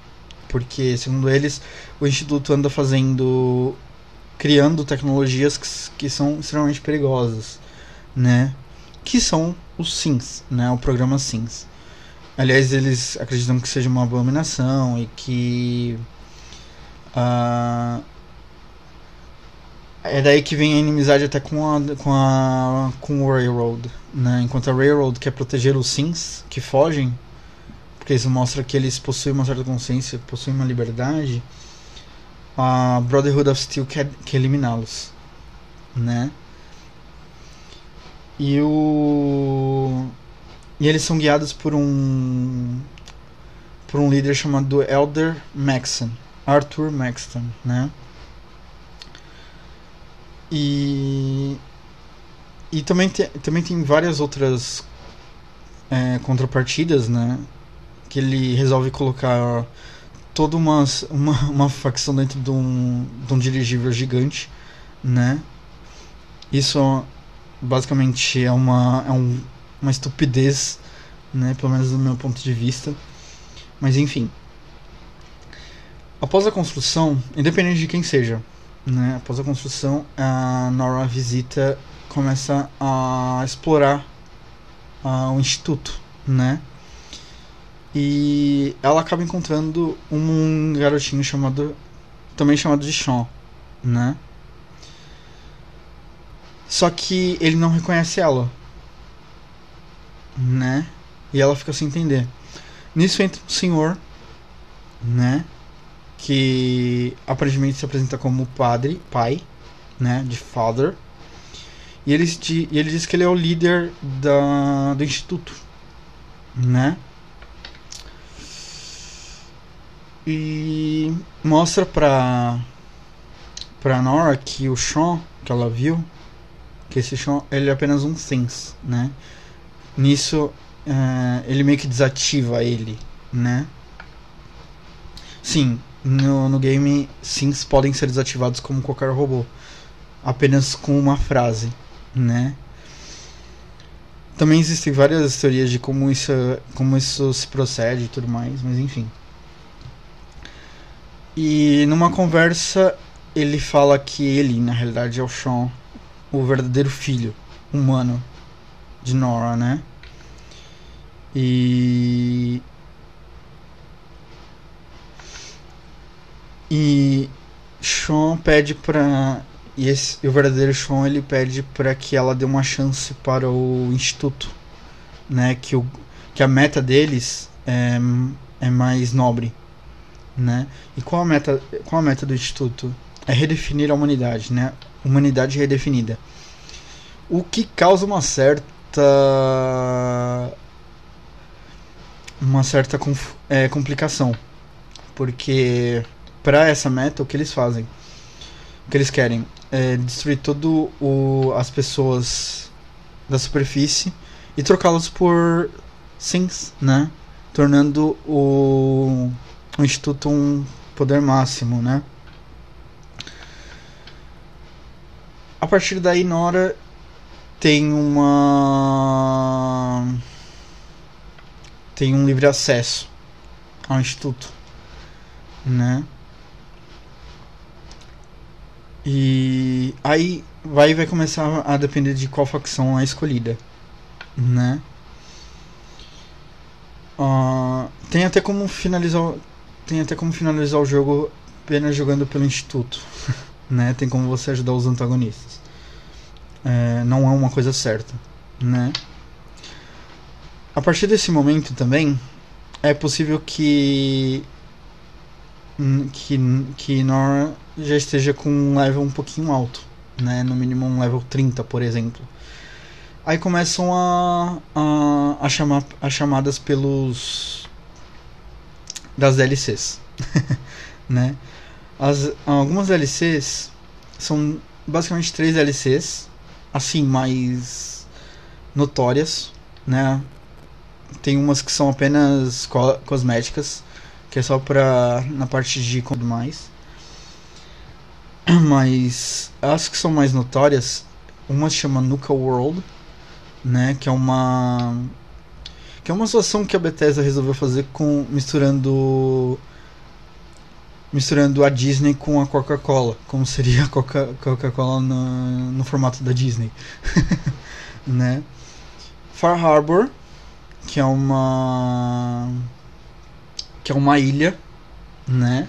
porque segundo eles o instituto anda fazendo criando tecnologias que, que são extremamente perigosas, né? Que são os SIMS, né? O programa SIMS. Aliás, eles acreditam que seja uma abominação e que uh, é daí que vem a inimizade até com a com a com o Railroad, né? Enquanto a Railroad quer proteger os Sims que fogem, porque isso mostra que eles possuem uma certa consciência, possuem uma liberdade. A Brotherhood of Steel quer, quer eliminá-los, né? E o e eles são guiados por um por um líder chamado Elder Maxon, Arthur Maxton, né? E e também, te, também tem várias outras é, contrapartidas, né? Que ele resolve colocar toda uma, uma, uma facção dentro de um, de um dirigível gigante, né? Isso basicamente é uma, é um, uma estupidez, né? Pelo menos do meu ponto de vista. Mas enfim. Após a construção, independente de quem seja, né? Após a construção, a Nora visita, começa a explorar o instituto, né? E ela acaba encontrando um garotinho chamado, também chamado de Sean, né? Só que ele não reconhece ela, né? E ela fica sem entender. Nisso entra um senhor, né? que aparentemente se apresenta como padre, pai, né, de father. E ele, e ele diz que ele é o líder da, do instituto, né? E mostra pra, pra Nora que o Sean, que ela viu, que esse Sean, ele é apenas um Things, né? Nisso, uh, ele meio que desativa ele, né? Sim, no, no game sims podem ser desativados como qualquer robô, apenas com uma frase, né? Também existem várias teorias de como isso, como isso se procede e tudo mais, mas enfim. E numa conversa ele fala que ele, na realidade, é o Sean, o verdadeiro filho humano de Nora, né? E E Sean pede pra. E esse, o verdadeiro Sean ele pede para que ela dê uma chance para o instituto, né? Que, o, que a meta deles é, é mais nobre, né? E qual a meta, qual a meta do instituto? É redefinir a humanidade, né? Humanidade redefinida. O que causa uma certa uma certa é, complicação, porque para essa meta, o que eles fazem? O que eles querem é destruir todo o as pessoas da superfície e trocá-los por sims, né? Tornando o, o instituto um poder máximo, né? A partir daí, Nora tem uma tem um livre acesso ao instituto, né? E aí vai vai começar a depender de qual facção é escolhida, né? Uh, tem até como finalizar tem até como finalizar o jogo apenas jogando pelo instituto, né? Tem como você ajudar os antagonistas. É, não é uma coisa certa, né? A partir desse momento também é possível que que que Nora já esteja com um level um pouquinho alto, né? No mínimo um level 30, por exemplo. Aí começam a, a, a chamar a chamadas pelos das DLCs, né? As, algumas DLCs são basicamente três DLCs, assim, mais notórias, né? Tem umas que são apenas co cosméticas, que é só pra na parte de tudo mais. Mas as que são mais notórias, uma chama Nuka World, né, que é uma que é uma situação que a Bethesda resolveu fazer com misturando misturando a Disney com a Coca-Cola, como seria a Coca-Cola no, no formato da Disney, né? Far Harbor, que é uma que é uma ilha, né?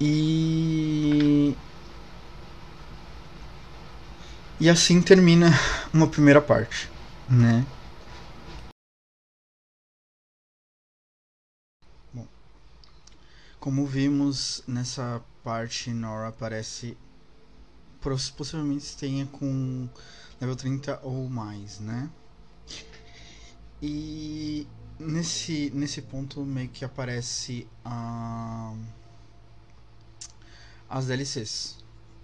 E e assim termina uma primeira parte, né? Como vimos nessa parte, Nora aparece possivelmente tenha com level 30 ou mais, né? E nesse, nesse ponto meio que aparece a, as DLCs,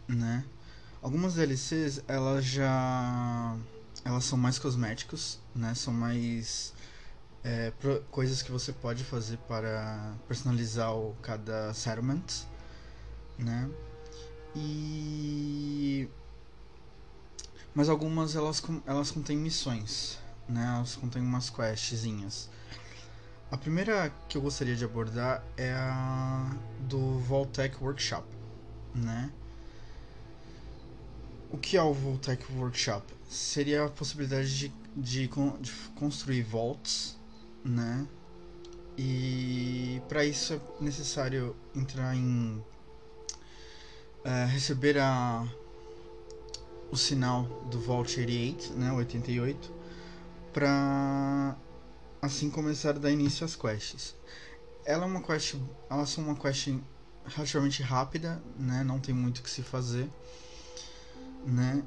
né? Algumas DLCs, elas já. Elas são mais cosméticos, né? São mais. É, pro, coisas que você pode fazer para personalizar o, cada settlement, né? E. Mas algumas elas, elas contêm missões, né? Elas contêm umas questzinhas. A primeira que eu gostaria de abordar é a do Voltec Workshop, né? O que é o Voltec Workshop? Seria a possibilidade de, de, de construir vaults, né? E para isso é necessário entrar em uh, receber a o sinal do Vault 88, né, 88, para assim começar a dar início às quests. Ela é uma quest, elas são uma quest relativamente rápida, né, não tem muito o que se fazer né?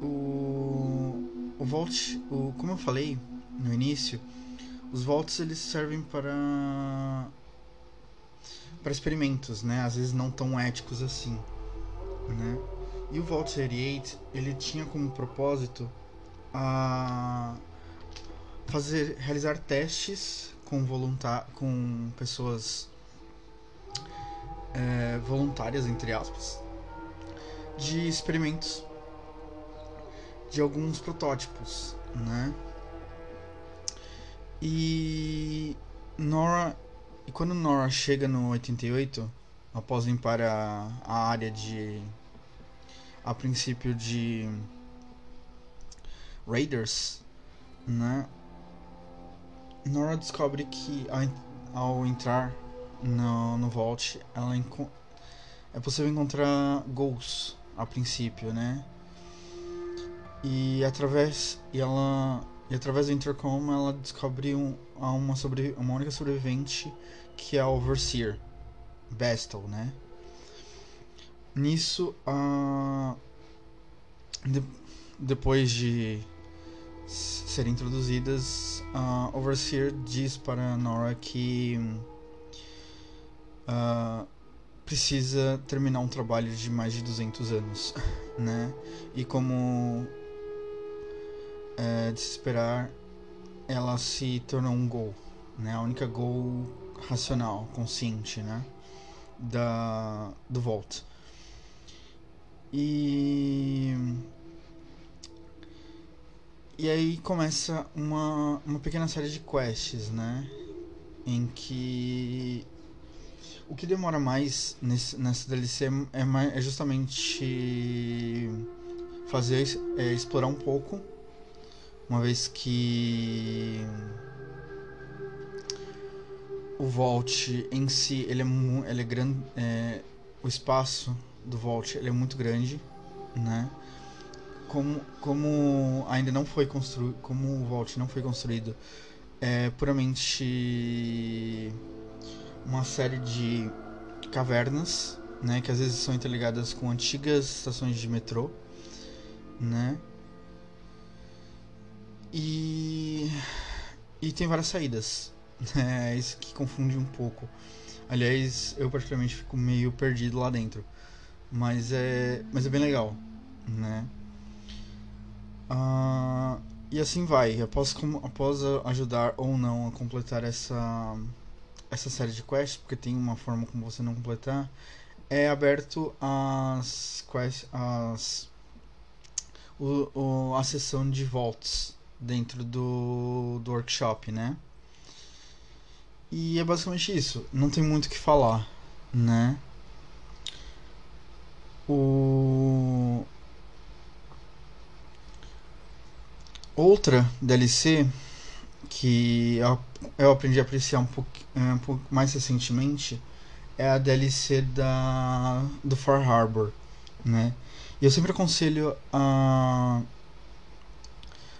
O, o Vault, o, como eu falei no início, os Vaults eles servem para para experimentos, né? Às vezes não tão éticos assim, né? E o Vault 88 ele tinha como propósito a fazer realizar testes com voluntar com pessoas é, voluntárias entre aspas de experimentos de alguns protótipos, né? E Nora e quando Nora chega no 88, após limpar a, a área de a princípio de Raiders, né? Nora descobre que ao, ao entrar no, no Vault, ela é possível encontrar Ghosts a princípio, né? E através e ela e através do intercom ela descobre um, uma sobre uma única sobrevivente que é a Overseer Bestel, né? Nisso de, depois de serem introduzidas, a Overseer diz para Nora que uh, precisa terminar um trabalho de mais de 200 anos, né? E como é, de se esperar, ela se tornou um gol, né? A única gol racional, consciente, né? Da do Volt. E e aí começa uma, uma pequena série de quests, né? Em que o que demora mais nesse, nessa DLC é, é, é justamente fazer é, explorar um pouco, uma vez que o Vault em si ele é, ele é grande, é, o espaço do Vault ele é muito grande, né? Como, como ainda não foi construído, como o Vault não foi construído, é puramente uma série de cavernas, né, que às vezes são interligadas com antigas estações de metrô, né? E e tem várias saídas, É isso que confunde um pouco. Aliás, eu particularmente fico meio perdido lá dentro. Mas é, mas é bem legal, né? Uh, e assim vai. Após, após ajudar ou não a completar essa, essa série de quests, porque tem uma forma como você não completar, é aberto as quests, as o, o, a sessão de volts dentro do, do workshop, né? E é basicamente isso. Não tem muito o que falar, né? O outra DLC que eu aprendi a apreciar um pouco, é, um pouco mais recentemente é a DLC da do Far Harbor, né? E eu sempre aconselho a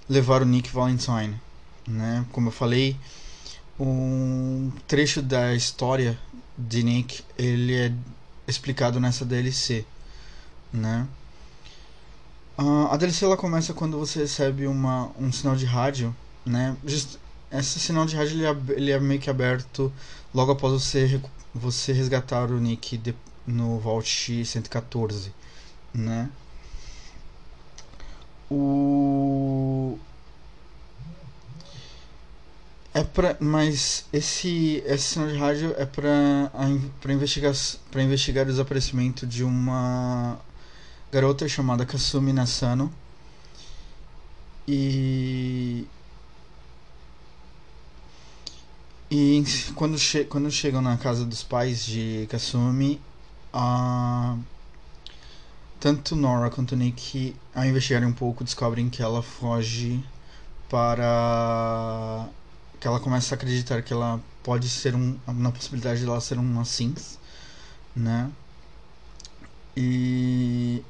levar o Nick Valentine, né? Como eu falei, um trecho da história de Nick ele é explicado nessa DLC, né? Uh, a DLC ela começa quando você recebe uma, um sinal de rádio, né? Just, esse sinal de rádio ele é, ele é, meio que aberto logo após você, você resgatar o Nick de, no Vault 114, né? O é pra, mas esse, esse sinal de rádio é para para investigar para investigar o desaparecimento de uma garota chamada Kasumi Nasano. E e quando, che quando chegam na casa dos pais de Kasumi a tanto Nora quanto Nick ao investigarem um pouco descobrem que ela foge para que ela começa a acreditar que ela pode ser um na possibilidade de ela ser uma Sims, né? E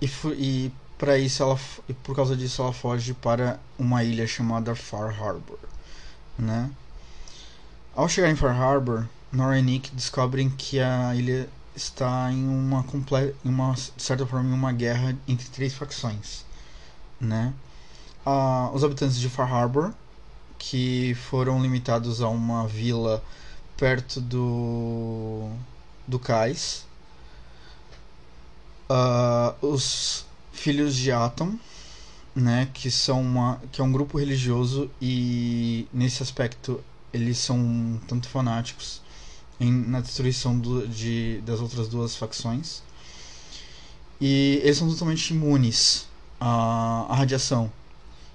e, e para isso ela e por causa disso ela foge para uma ilha chamada Far Harbor, né? Ao chegar em Far Harbor, Nora e Nick descobrem que a ilha está em uma em uma de certa forma, em uma guerra entre três facções, né? Ah, os habitantes de Far Harbor que foram limitados a uma vila perto do do cais. Uh, os filhos de Atom, né, que são uma, que é um grupo religioso e nesse aspecto eles são tanto fanáticos em, na destruição do, de, das outras duas facções e eles são totalmente imunes à, à radiação.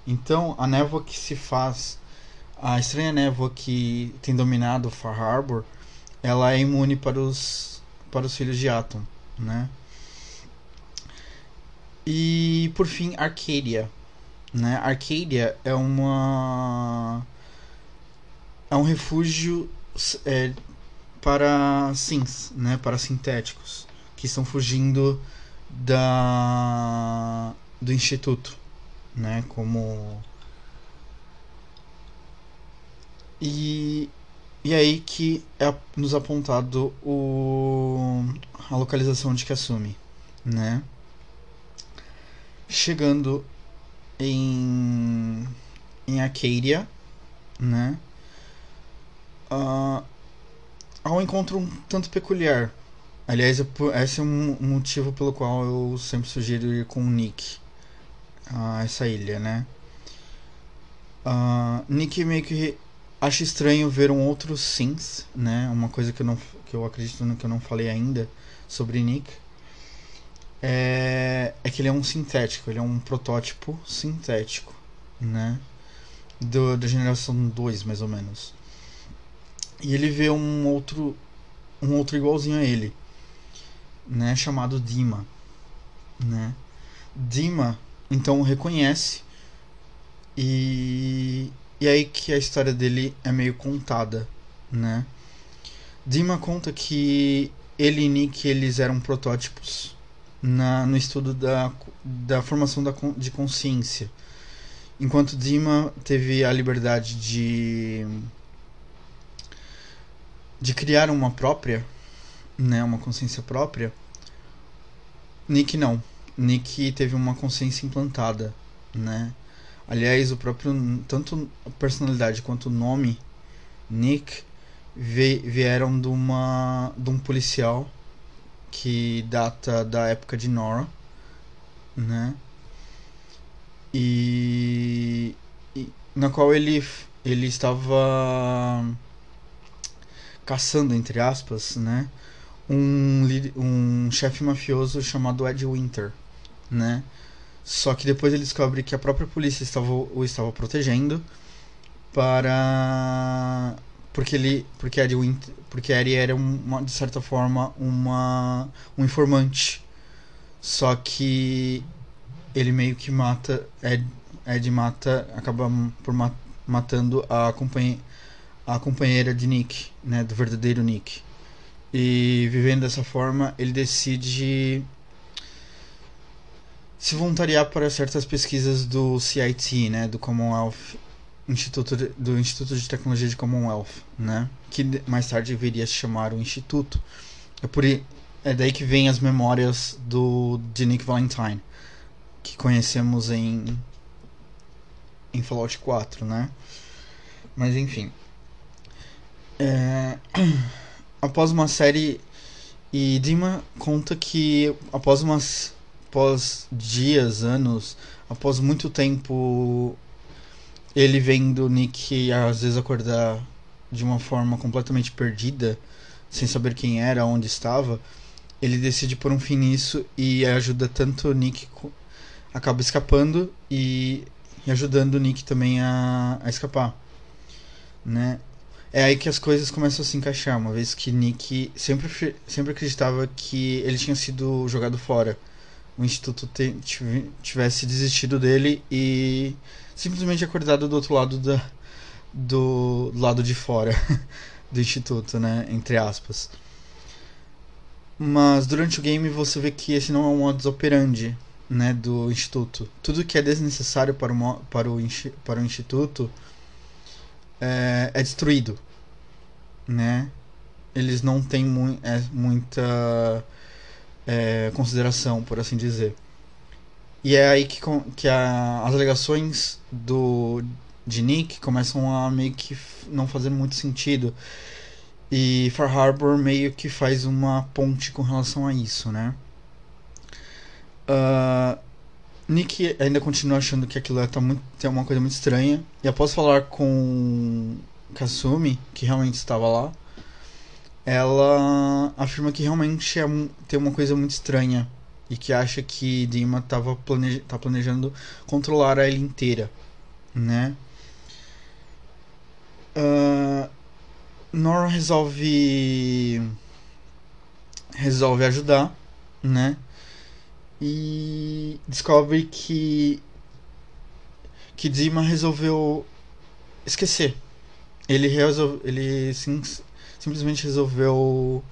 Então a névoa que se faz a estranha névoa que tem dominado Far Harbor, ela é imune para os para os filhos de Atom, né? E por fim, Arcadia, né? Arcadia é uma é um refúgio é, para sims, né? Para sintéticos que estão fugindo da do instituto, né? Como E, e aí que é nos apontado o, a localização de Kasumi, né? Chegando em, em Acadia, né? Uh, há um encontro um tanto peculiar. Aliás, esse é um motivo pelo qual eu sempre sugiro ir com o Nick a essa ilha, né? Uh, Nick meio que Acho estranho ver um outro Sims, né? Uma coisa que eu, não, que eu acredito que eu não falei ainda sobre Nick. É, é que ele é um sintético, ele é um protótipo sintético, né? Da geração 2, mais ou menos. E ele vê um outro um outro igualzinho a ele, né, chamado Dima, né? Dima então reconhece e e aí que a história dele é meio contada, né? Dima conta que ele e Nick eles eram protótipos na, no estudo da, da formação da, de consciência. Enquanto Dima teve a liberdade de de criar uma própria, né, uma consciência própria, Nick não. Nick teve uma consciência implantada, né? Aliás, o próprio tanto a personalidade quanto o nome Nick vieram de uma de um policial que data da época de Nora, né? E, e na qual ele ele estava caçando entre aspas, né? Um um chefe mafioso chamado Ed Winter, né? Só que depois ele descobre que a própria polícia estava, o estava protegendo para porque ele porque Winter, porque Ed era uma, de certa forma uma um informante. Só que ele meio que mata Ed, Ed mata acaba por ma, matando a companhia a companheira de Nick, né, do verdadeiro Nick. E vivendo dessa forma, ele decide se voluntariar para certas pesquisas do CIT, né, do Commonwealth Instituto de, do Instituto de Tecnologia de Commonwealth, né, que mais tarde viria a se chamar o Instituto. É por é daí que vem as memórias do de Nick Valentine, que conhecemos em em Fallout 4, né? Mas enfim. É, após uma série e Dima conta que após umas após dias, anos, após muito tempo, ele vendo Nick às vezes acordar de uma forma completamente perdida, sem saber quem era, onde estava, ele decide pôr um fim nisso e ajuda tanto Nick acaba escapando e, e ajudando o Nick também a, a escapar, né? É aí que as coisas começam a se encaixar, uma vez que Nick sempre, sempre acreditava que ele tinha sido jogado fora o instituto te, tivesse desistido dele e simplesmente acordado do outro lado da, do, do lado de fora do instituto, né, entre aspas. Mas durante o game você vê que esse não é um modus operandi, né, do instituto. Tudo que é desnecessário para o para o, para o instituto é, é destruído, né? Eles não têm mu é, muita é, consideração, por assim dizer. E é aí que, que a, as alegações do, de Nick começam a meio que não fazer muito sentido. E Far Harbor meio que faz uma ponte com relação a isso, né? Uh, Nick ainda continua achando que aquilo tá muito, tem uma coisa muito estranha. E após falar com Kasumi, que realmente estava lá, ela afirma que realmente é, tem uma coisa muito estranha e que acha que Dima tava tá planejando controlar a ilha inteira, né? Uh, Nora resolve resolve ajudar, né? E descobre que que Dima resolveu esquecer. Ele resolve, ele sim, simplesmente resolveu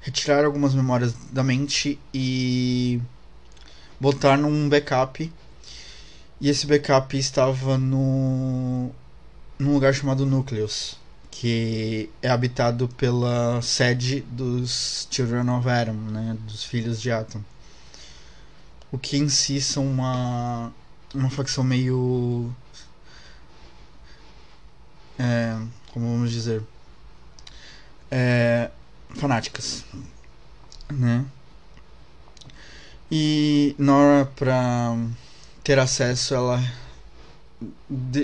retirar algumas memórias da mente e botar num backup. E esse backup estava no num lugar chamado Nucleus, que é habitado pela sede dos Children of Atom, né, dos filhos de Atom. O que em si são uma uma facção meio é, como vamos dizer é, fanáticas, né? E Nora, pra ter acesso, ela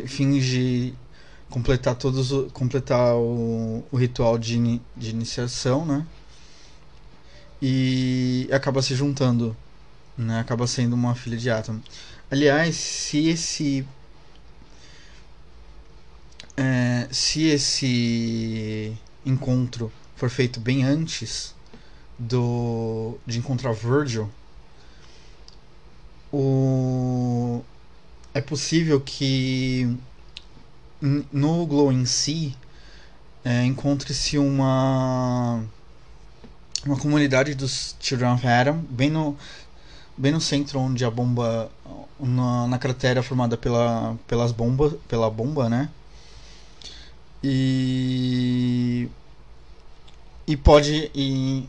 finge completar todos completar o, o ritual de, de iniciação, né? E acaba se juntando, né? Acaba sendo uma filha de Atom. Aliás, se esse é, se esse encontro for feito bem antes do de encontrar Virgil, o é possível que no Glow em si é, encontre-se uma uma comunidade dos Children of Adam bem no bem no centro onde a bomba na, na cratera formada pela pelas bombas pela bomba né e e pode e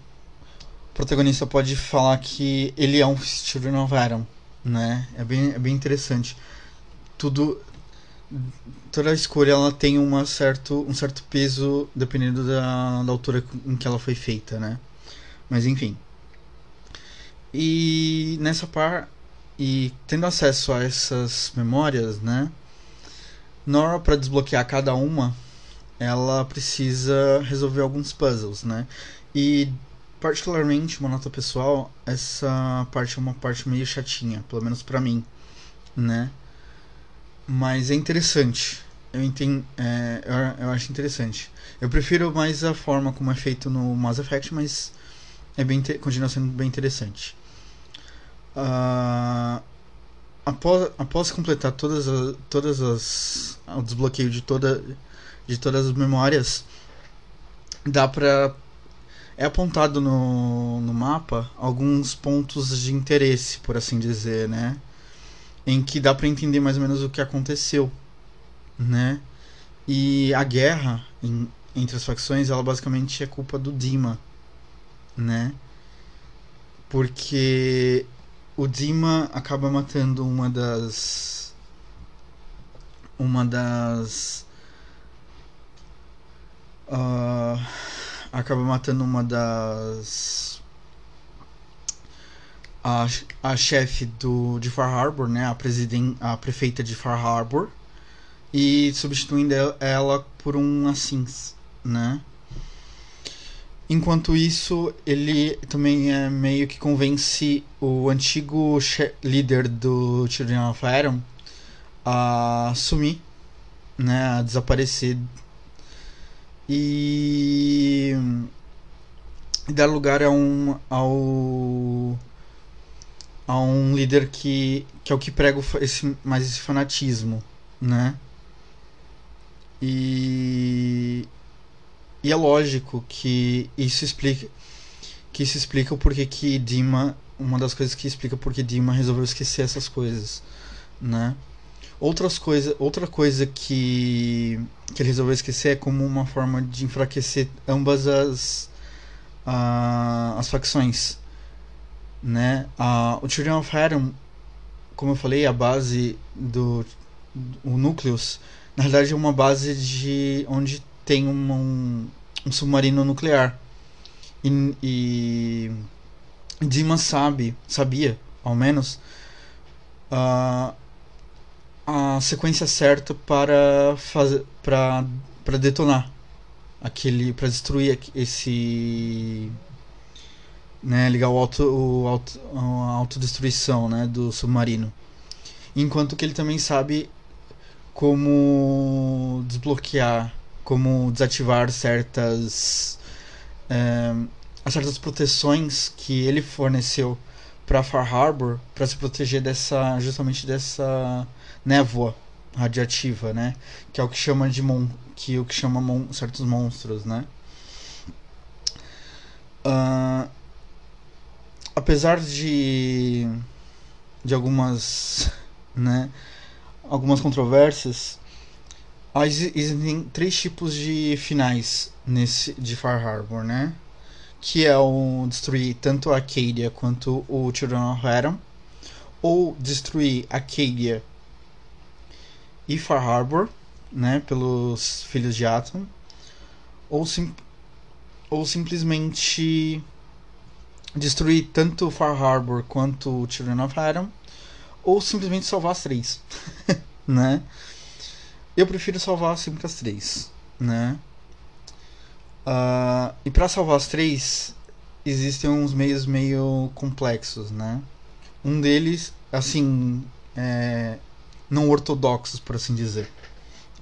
o protagonista pode falar que ele é um Children of né? É bem, é bem interessante. Tudo toda escolha ela tem uma certo, um certo peso dependendo da, da altura em que ela foi feita, né? Mas enfim. E nessa par e tendo acesso a essas memórias, né? Nora para desbloquear cada uma, ela precisa resolver alguns puzzles, né? E particularmente uma nota pessoal, essa parte é uma parte meio chatinha, pelo menos para mim, né? Mas é interessante. Eu entendo, é, eu, eu, acho interessante. Eu prefiro mais a forma como é feito no Mass Effect, mas é bem continua sendo bem interessante. Uh, após, após completar todas as, todas as o desbloqueio de toda de todas as memórias, dá pra é apontado no, no mapa alguns pontos de interesse, por assim dizer, né? Em que dá para entender mais ou menos o que aconteceu, né? E a guerra em, entre as facções, ela basicamente é culpa do Dima, né? Porque o Dima acaba matando uma das uma das uh, acaba matando uma das a, a chefe do de Far Harbor, né, a presidente, a prefeita de Far Harbor e substituindo ela por um Assins, né? Enquanto isso, ele também é meio que convence o antigo líder do Children of Adam a sumir, né, a desaparecer e dar lugar a um ao a um líder que que é o que prega esse mais esse fanatismo, né? E e é lógico que isso explica que isso explica o porquê que Dima, uma das coisas que explica porque Dima resolveu esquecer essas coisas, né? Outras coisa, outra coisa que que ele resolveu esquecer é como uma forma de enfraquecer ambas as uh, as facções, né? Uh, o Children of Adam, como eu falei, a base do o Núcleos, na realidade é uma base de onde tem um, um submarino nuclear. E, e Dima sabe, sabia, ao menos, uh, a sequência certa para fazer para para detonar aquele para destruir esse né ligar o auto o auto a autodestruição né do submarino enquanto que ele também sabe como desbloquear como desativar certas é, certas proteções que ele forneceu para Far Harbor para se proteger dessa justamente dessa névoa radiativa, né? Que é o que chama de mon que é o que chama mon certos monstros, né? Uh, apesar de de algumas, né? Algumas controvérsias, existem três tipos de finais nesse de Far Harbor, né? Que é o destruir tanto a Acadia quanto o Children of Adam, ou destruir Acadia e Far Harbor, né? Pelos filhos de Atom, ou, sim, ou simplesmente destruir tanto Far Harbor quanto o Children of Adam, ou simplesmente salvar as três, né? Eu prefiro salvar sempre as três, né? Uh, e para salvar as três, existem uns meios meio complexos, né? Um deles, assim, é, não ortodoxos, por assim dizer,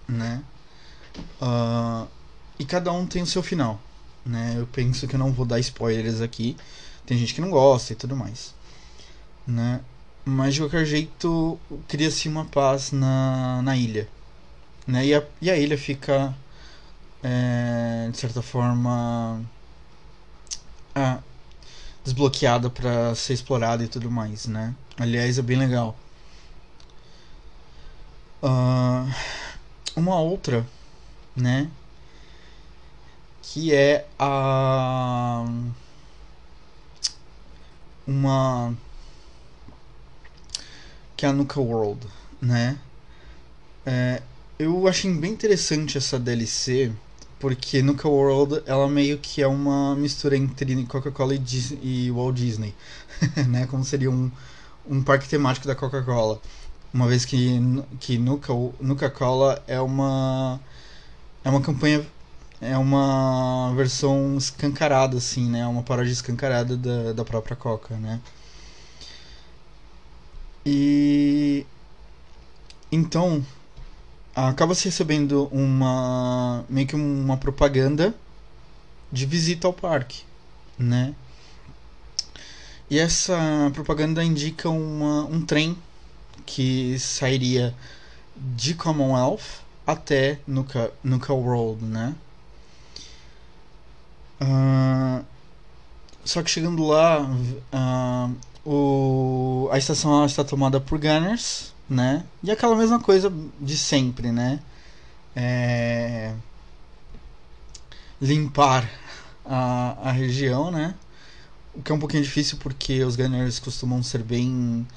né? Uh, e cada um tem o seu final, né? Eu penso que eu não vou dar spoilers aqui. Tem gente que não gosta e tudo mais, né? Mas de qualquer jeito, cria-se uma paz na, na ilha, né? E a, e a ilha fica, é, de certa forma, ah, desbloqueada para ser explorada e tudo mais, né? Aliás, é bem legal. Uh, uma outra, né? Que é a uma que é a Nuka World, né? É, eu achei bem interessante essa DLC, porque Nuka World ela meio que é uma mistura entre Coca-Cola e, e Walt Disney, né? Como seria um, um parque temático da Coca-Cola. Uma vez que, que Nuka, Nuka Cola é uma é uma campanha é uma versão escancarada assim, né? Uma paródia escancarada da, da própria Coca, né? E então acaba se recebendo uma meio que uma propaganda de visita ao parque, né? E essa propaganda indica uma, um trem que sairia de Commonwealth até Nuka, Nuka World, né? Uh, só que chegando lá, uh, o, a estação está tomada por gunners, né? E aquela mesma coisa de sempre, né? É... Limpar a, a região, né? O que é um pouquinho difícil porque os gunners costumam ser bem...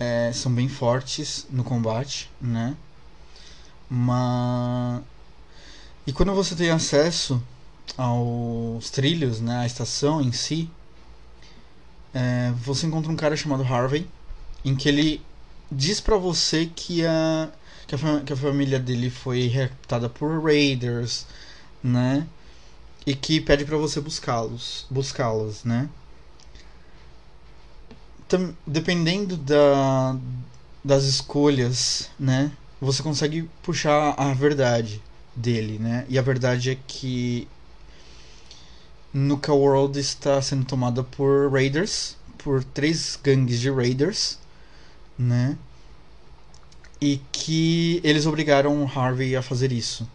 É, são bem fortes no combate, né? Mas... E quando você tem acesso aos trilhos, né? A estação em si, é, você encontra um cara chamado Harvey, em que ele diz para você que a, que a, que a família dele foi raptada por raiders, né? E que pede para você buscá-los, buscá-los, né? Tam, dependendo da, das escolhas, né? Você consegue puxar a verdade dele, né? E a verdade é que Nuka World está sendo tomada por raiders, por três gangues de raiders, né? E que eles obrigaram Harvey a fazer isso,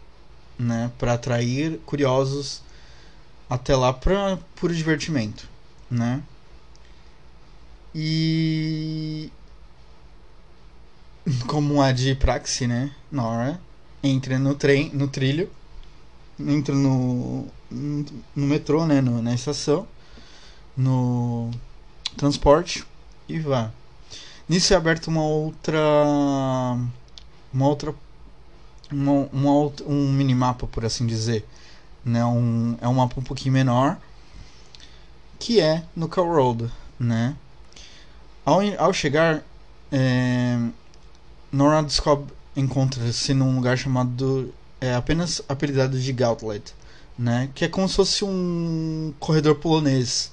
né? Para atrair curiosos até lá para puro divertimento, né? E como é de praxe, né? Nora entra no trem, no trilho, entra no no metrô, né, no, na estação, no transporte e vá. Nisso é aberto uma outra uma outra uma, uma um minimapa, por assim dizer, né, um é um mapa um pouquinho menor que é no Car Road, né? Ao, ao chegar, é, Nora descobre encontra-se num lugar chamado é apenas apelidado de Gauntlet, né? Que é como se fosse um corredor polonês,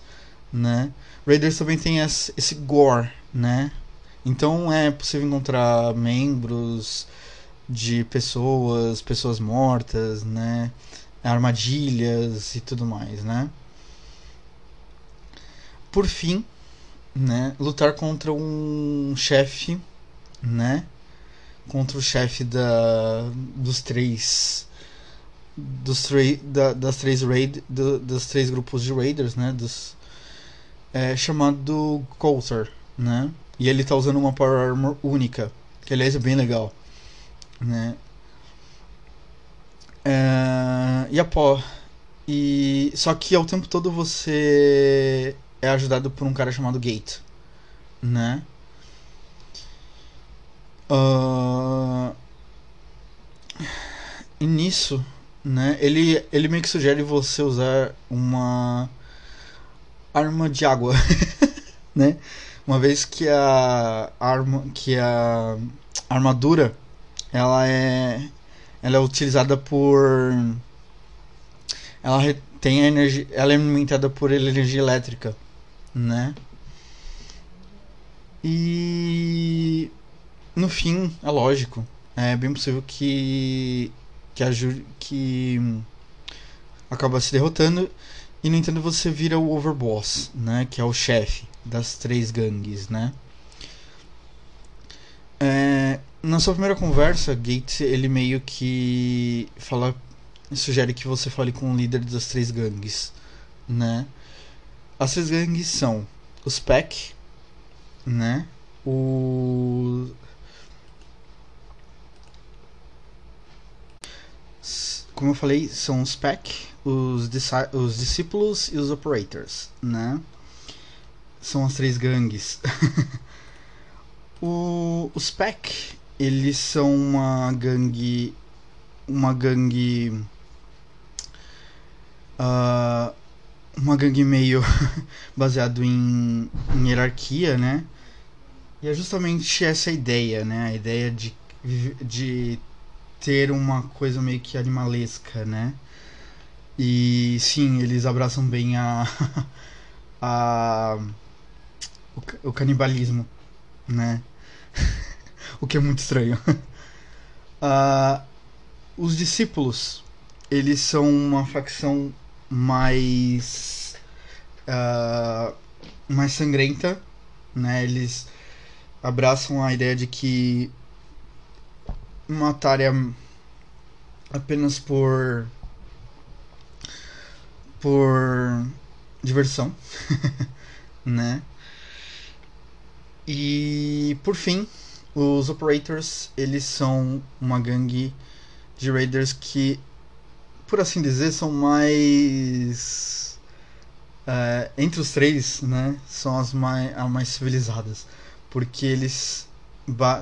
né? Raiders também tem esse gore, né? Então é possível encontrar membros de pessoas, pessoas mortas, né? Armadilhas e tudo mais, né? Por fim, né? Lutar contra um chefe, né? Contra o chefe da dos três dos da, das três raid do, dos três grupos de raiders, né? Dos, é, chamado Coulter, né? E ele tá usando uma Power Armor única, que aliás é bem legal, né? É, e a pó. E só que ao tempo todo você é ajudado por um cara chamado Gate, né? Uh, e nisso né? Ele, ele meio que sugere você usar uma arma de água, né? Uma vez que a arma, que a armadura, ela é, ela é utilizada por, ela tem energia, ela é alimentada por energia elétrica, né? E no fim, é lógico, é bem possível que que ajude que acaba se derrotando e no entanto você vira o overboss, né, que é o chefe das três gangues, né? É, na sua primeira conversa, Gates ele meio que fala, sugere que você fale com o líder das três gangues, né? As três gangues são os Pack, né? O como eu falei, são os PAC, os, os discípulos e os operators, né? São as três gangues. o, os PAC, eles são uma gangue uma gangue. Uh, uma gangue meio baseado em, em hierarquia, né? E é justamente essa ideia, né? A ideia de, de ter uma coisa meio que animalesca, né? E sim, eles abraçam bem a. a o, canibalismo, né? o que é muito estranho. uh, os discípulos, eles são uma facção mais. Uh, mais sangrenta, né? Eles abraçam a ideia de que matar é apenas por por diversão, né? E por fim, os Operators, eles são uma gangue de raiders que, por assim dizer, são mais uh, entre os três, né? São as mais, as mais civilizadas, porque eles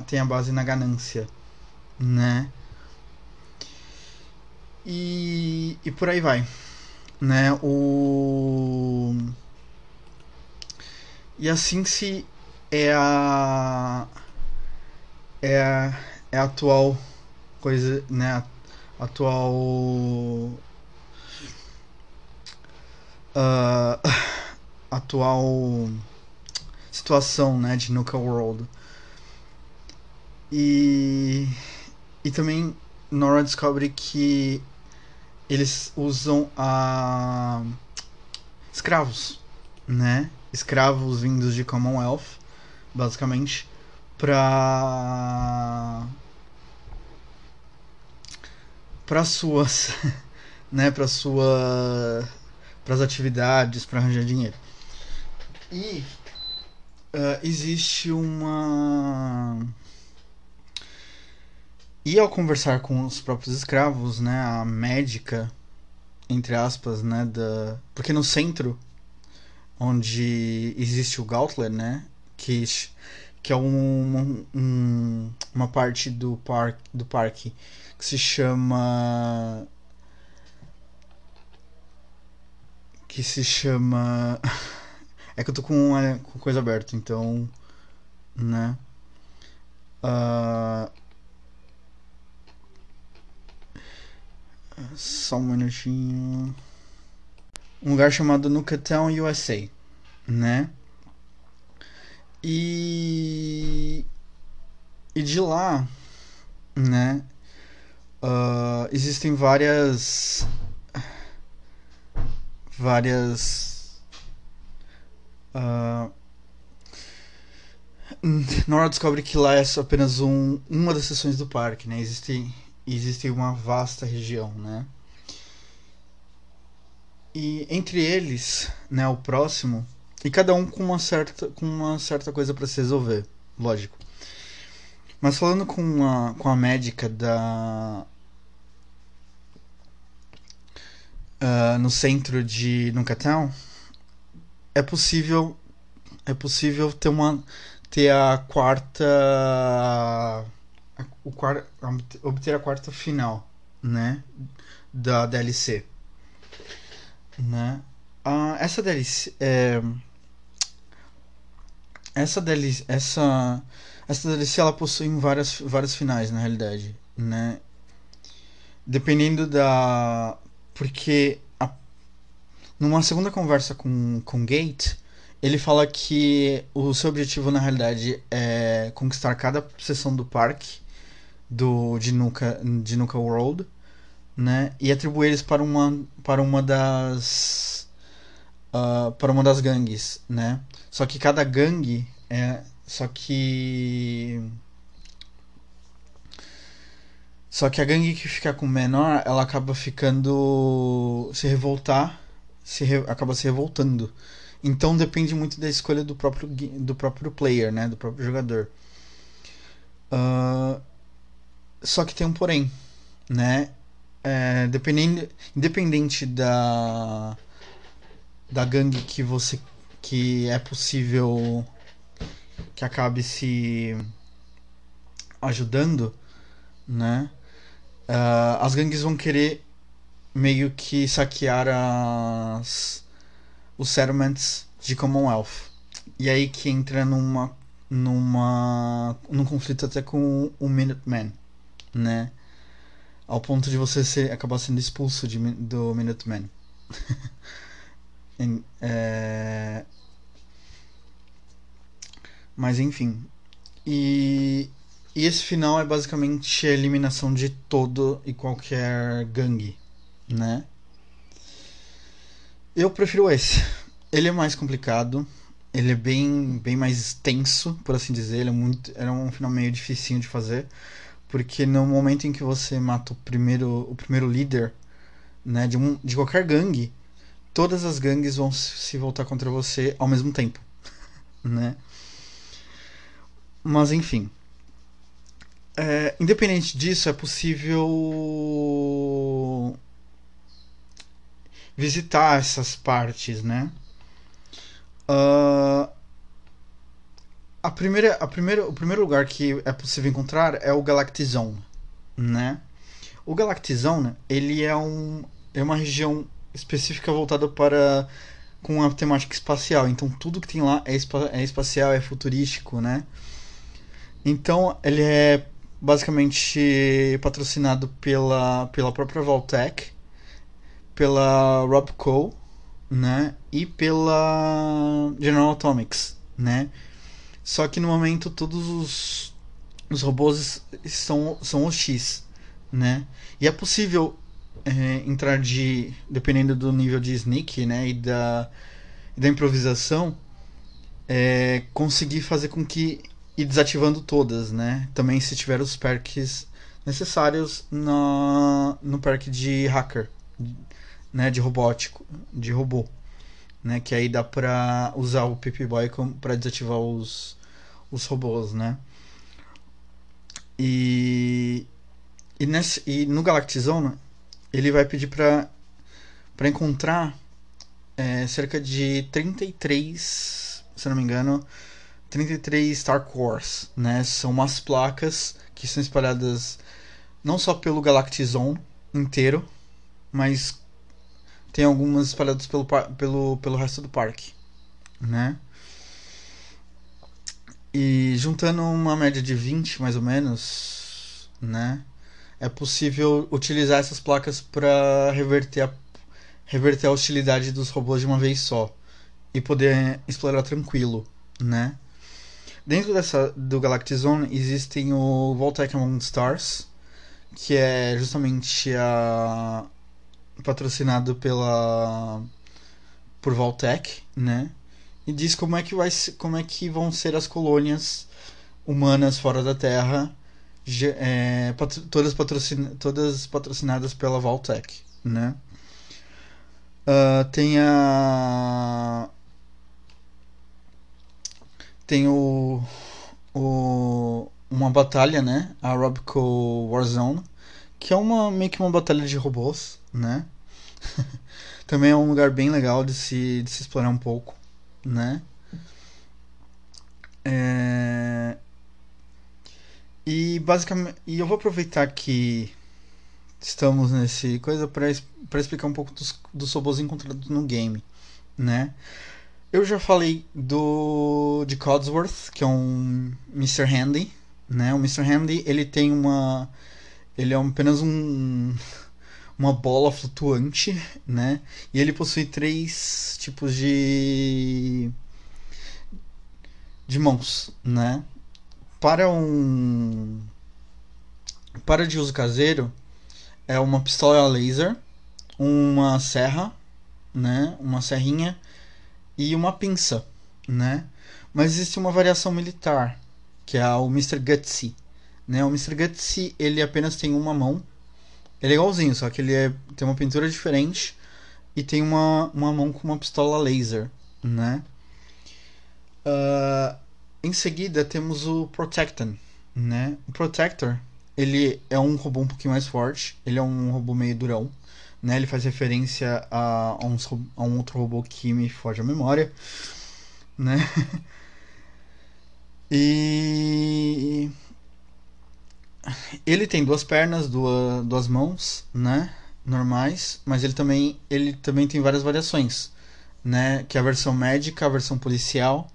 têm a base na ganância, né? E, e por aí vai né? O e assim se é a é a, é a atual coisa, né? A atual uh, atual situação, né, de Nuka World. E e também Nora descobre que eles usam a escravos, né? Escravos vindos de Commonwealth, basicamente, para para suas, né, para sua para as atividades, para arranjar dinheiro. E uh, existe uma e ao conversar com os próprios escravos, né, a médica, entre aspas, né, da... Porque no centro, onde existe o Gautler, né, que, que é um, um, uma parte do, par, do parque que se chama... Que se chama... É que eu tô com, a, com coisa aberta, então... Né... Uh, Só um minutinho. Um lugar chamado Nucatown, USA, né? E e de lá, né? Uh, existem várias várias uh, Nora descobre que lá é apenas um, uma das seções do parque, né? Existem existe uma vasta região, né? E entre eles, né, o próximo, e cada um com uma certa, com uma certa coisa para se resolver, lógico. Mas falando com a, com a médica da uh, no centro de Nucatown, é possível é possível ter uma ter a quarta o quarto, obter a quarta final, né, da DLC, né? Ah, essa DLC, é, essa DLC, essa essa DLC ela possui várias várias finais na realidade, né? Dependendo da porque a, numa segunda conversa com com Gate ele fala que o seu objetivo na realidade é conquistar cada seção do parque do de Nuka, de Nuka World, né? E atribui eles para uma para uma das uh, para uma das gangues, né? Só que cada gangue é só que só que a gangue que fica com menor, ela acaba ficando se revoltar, se re, acaba se revoltando. Então depende muito da escolha do próprio do próprio player, né, do próprio jogador. Uh, só que tem um porém, né? É, dependendo, independente da da gangue que você que é possível que acabe se ajudando, né? uh, as gangues vão querer meio que saquear as, os settlements de Commonwealth. E aí que entra numa numa num conflito até com o Minuteman, né? Ao ponto de você ser, acabar sendo expulso de, do Minuteman. é... Mas enfim. E, e esse final é basicamente a eliminação de todo e qualquer gangue, né? Eu prefiro esse. Ele é mais complicado ele é bem, bem mais tenso, por assim dizer. Ele é muito, era um final meio dificinho de fazer, porque no momento em que você mata o primeiro, o primeiro líder, né, de, um, de qualquer gangue, todas as gangues vão se voltar contra você ao mesmo tempo, né? Mas enfim. É, independente disso, é possível visitar essas partes, né? Uh, a primeira, a primeira, o primeiro lugar que é possível encontrar é o Galactic Zone, né? O Galactic Zone, ele é, um, é uma região específica voltada para com uma temática espacial. Então tudo que tem lá é, é espacial, é futurístico, né? Então ele é basicamente patrocinado pela, pela própria Voltec, pela Robco né? E pela General Atomics, né? Só que no momento todos os, os robôs são, são os X, né? E é possível é, entrar de, dependendo do nível de sneak, né? E da, da improvisação, é, conseguir fazer com que ir desativando todas, né? Também se tiver os perks necessários no, no perk de hacker, né, de robótico, de robô, né, que aí dá pra usar o Pip Boy para desativar os, os robôs, né? E e, nesse, e no Galactizone ele vai pedir para encontrar é, cerca de 33, se não me engano, 33 Star Cores, né? São umas placas que são espalhadas não só pelo Galactizone inteiro, mas tem algumas espalhadas pelo, pelo, pelo resto do parque, né? E juntando uma média de 20 mais ou menos, né? É possível utilizar essas placas para reverter a, reverter a hostilidade dos robôs de uma vez só e poder explorar tranquilo, né? Dentro dessa do Galactic Zone existem o Voltec Among Stars, que é justamente a patrocinado pela por Valtech, né? E diz como é que vai como é que vão ser as colônias humanas fora da Terra, é, patro, todas, todas patrocinadas pela Valtech, né? Uh, tem a tem o, o uma batalha, né? A Robco Warzone, que é uma meio que uma batalha de robôs, né? Também é um lugar bem legal de se, de se explorar um pouco, né? É... E basicamente, e eu vou aproveitar que estamos nesse coisa para explicar um pouco dos, dos robôs encontrados no game, né? Eu já falei do de Codsworth, que é um Mr. Handy, né? O Mr. Handy, ele tem uma ele é apenas um uma bola flutuante, né? E ele possui três tipos de de mãos, né? Para um para de uso caseiro é uma pistola laser, uma serra, né? Uma serrinha e uma pinça, né? Mas existe uma variação militar, que é o Mr. Gutsy, né? O Mr. Gutsy, ele apenas tem uma mão, ele é igualzinho, só que ele é, tem uma pintura diferente e tem uma, uma mão com uma pistola laser, né? Uh, em seguida temos o Protecton, né? O Protector, ele é um robô um pouquinho mais forte, ele é um robô meio durão, né? Ele faz referência a, a, a um outro robô que me foge a memória, né? e ele tem duas pernas, duas, duas mãos, né? Normais, mas ele também, ele também tem várias variações, né? Que é a versão médica, a versão policial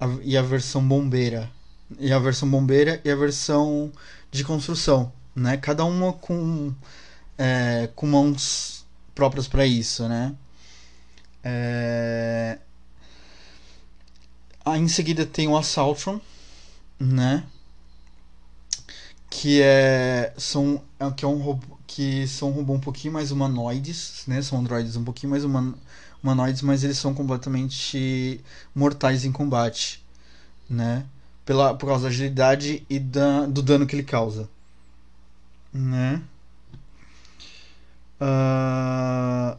a, e a versão bombeira. E a versão bombeira e a versão de construção, né? Cada uma com, é, com mãos próprias para isso, né? É... Aí em seguida tem o Assaultron, né? Que é são é, que é um robô que são um pouquinho mais humanoides, né? São androides um pouquinho mais human, humanoides, mas eles são completamente mortais em combate, né? Pela, por causa da agilidade e da, do dano que ele causa, né? Uh,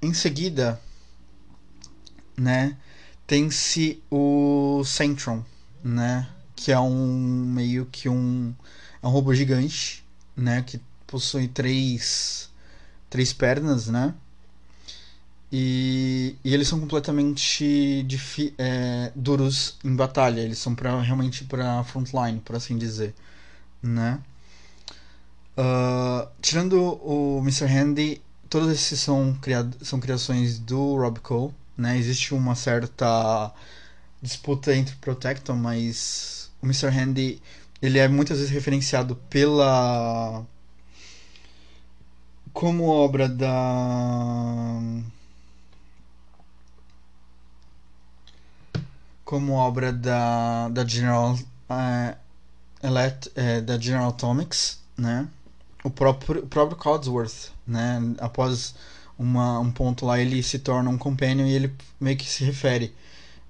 em seguida, né? Tem-se o Centron, né? Que é um meio que um é um robô gigante, né? Que possui três três pernas, né? E, e eles são completamente é, duros em batalha. Eles são pra, realmente para frontline, por assim dizer, né? Uh, tirando o Mr. Handy, todos esses são, criado, são criações do Rob Cole, né? Existe uma certa disputa entre Protecton, mas o Mr. Handy ele é muitas vezes referenciado pela como obra da como obra da, da General uh, Elect, uh, da General Atomics, né? O próprio, o próprio Codsworth, né? Após uma, um ponto lá ele se torna um companion e ele meio que se refere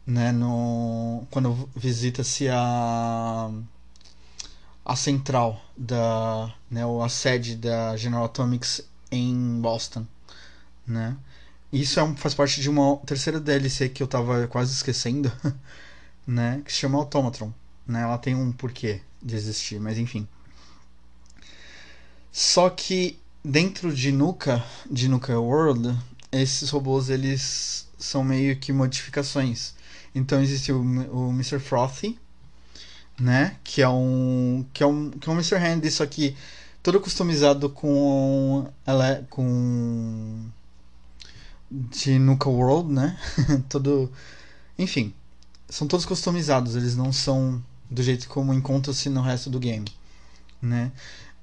né no quando visita-se a a central da né a sede da General Atomics em Boston né isso é um, faz parte de uma terceira DLC que eu tava quase esquecendo né que se chama Automatron né ela tem um porquê de existir mas enfim só que dentro de Nuka, de Nuka World, esses robôs eles são meio que modificações. Então existe o, o Mr. Frothy, né, que é um que é um que é um Mr. Handy, só que todo customizado com ela com de Nuka World, né? todo enfim, são todos customizados, eles não são do jeito como encontra-se no resto do game, né?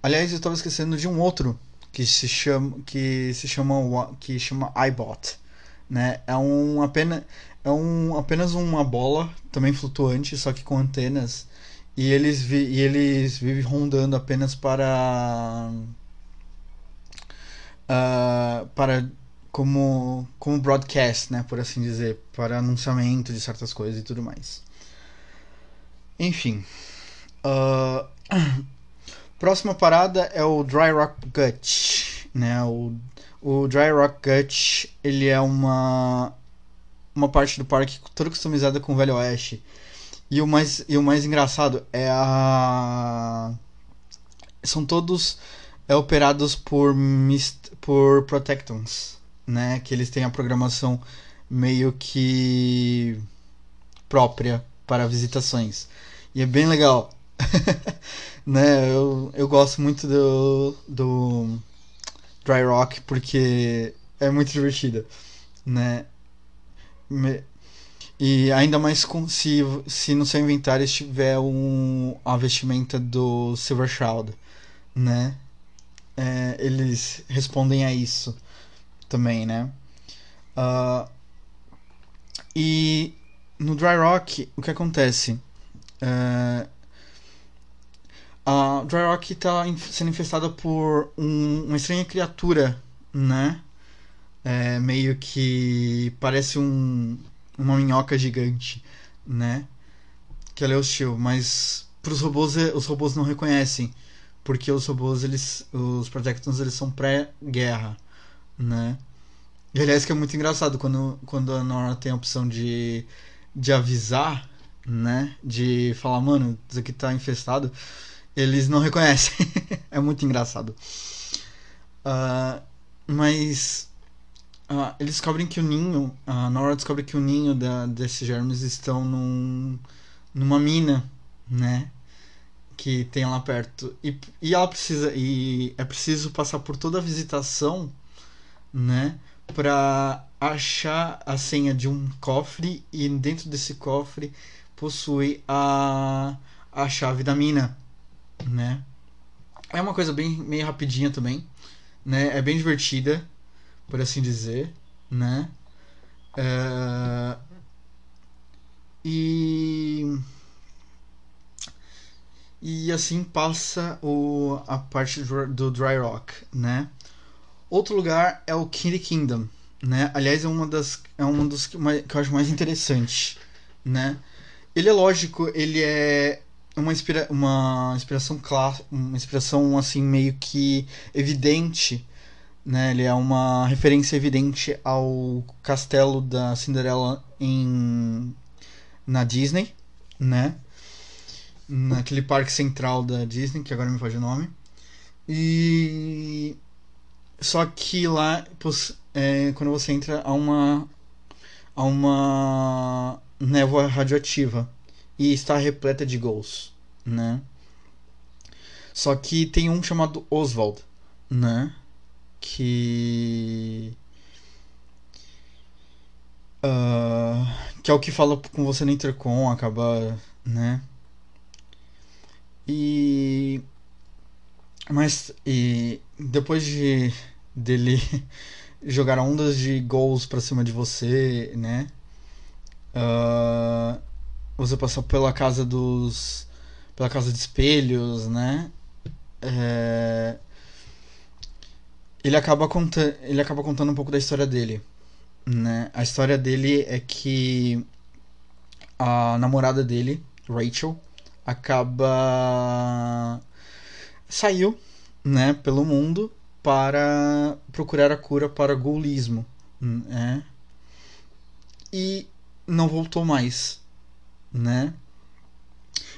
Aliás, eu estava esquecendo de um outro que se chama que se chama que chama iBot, né? É um apenas é um apenas uma bola também flutuante, só que com antenas e eles vi, e eles vivem rondando apenas para uh, para como como broadcast, né, por assim dizer, para anunciamento de certas coisas e tudo mais. Enfim, uh, Próxima parada é o Dry Rock Gut, né? O, o Dry Rock Gut, ele é uma uma parte do parque toda customizada com o Velho Oeste. E o mais e o mais engraçado é a são todos é operados por mist, por Protectons, né? Que eles têm a programação meio que própria para visitações. E é bem legal. né? Eu, eu gosto muito do, do Dry Rock porque é muito divertida, né? Me, e ainda mais com, se, se no seu inventário estiver um, a vestimenta do Silver Shroud, né? É, eles respondem a isso também, né? Uh, e no Dry Rock, o que acontece? Uh, a Dry Rock está sendo infestada por um, uma estranha criatura, né? É, meio que parece um, uma minhoca gigante, né? Que ela é hostil, mas para os robôs os robôs não reconhecem, porque os robôs eles os Protectons eles são pré-guerra, né? E aliás que é muito engraçado quando quando a Nora tem a opção de de avisar, né? De falar, mano, isso aqui tá infestado eles não reconhecem. é muito engraçado. Uh, mas uh, eles descobrem que o ninho, a Nora descobre que o ninho da, desses germes estão num, numa mina, né? que tem lá perto. E, e ela precisa. E é preciso passar por toda a visitação, né? Pra achar a senha de um cofre e dentro desse cofre possui a, a chave da mina, né? É uma coisa bem meio rapidinha também, né? É bem divertida, por assim dizer, né? É... E e assim passa o, a parte do, do Dry Rock, né? Outro lugar é o Kitty Kingdom, né? Aliás, é uma das é um dos que, que eu acho mais interessante, né? Ele é lógico, ele é uma, inspira uma inspiração clara, uma inspiração assim meio que evidente, né? Ele é uma referência evidente ao castelo da Cinderela em na Disney, né? naquele parque central da Disney, que agora me foge o nome. E só que lá é, quando você entra há uma há uma névoa radioativa e está repleta de gols, né? Só que tem um chamado Oswald, né? Que uh, que é o que fala com você no intercom, acaba, né? E mas e depois de dele jogar ondas de gols para cima de você, né? Uh, você passou pela casa dos pela casa de espelhos, né? É, ele acaba contando ele acaba contando um pouco da história dele, né? A história dele é que a namorada dele, Rachel, acaba saiu, né, pelo mundo para procurar a cura para o gulismo, né? E não voltou mais, né?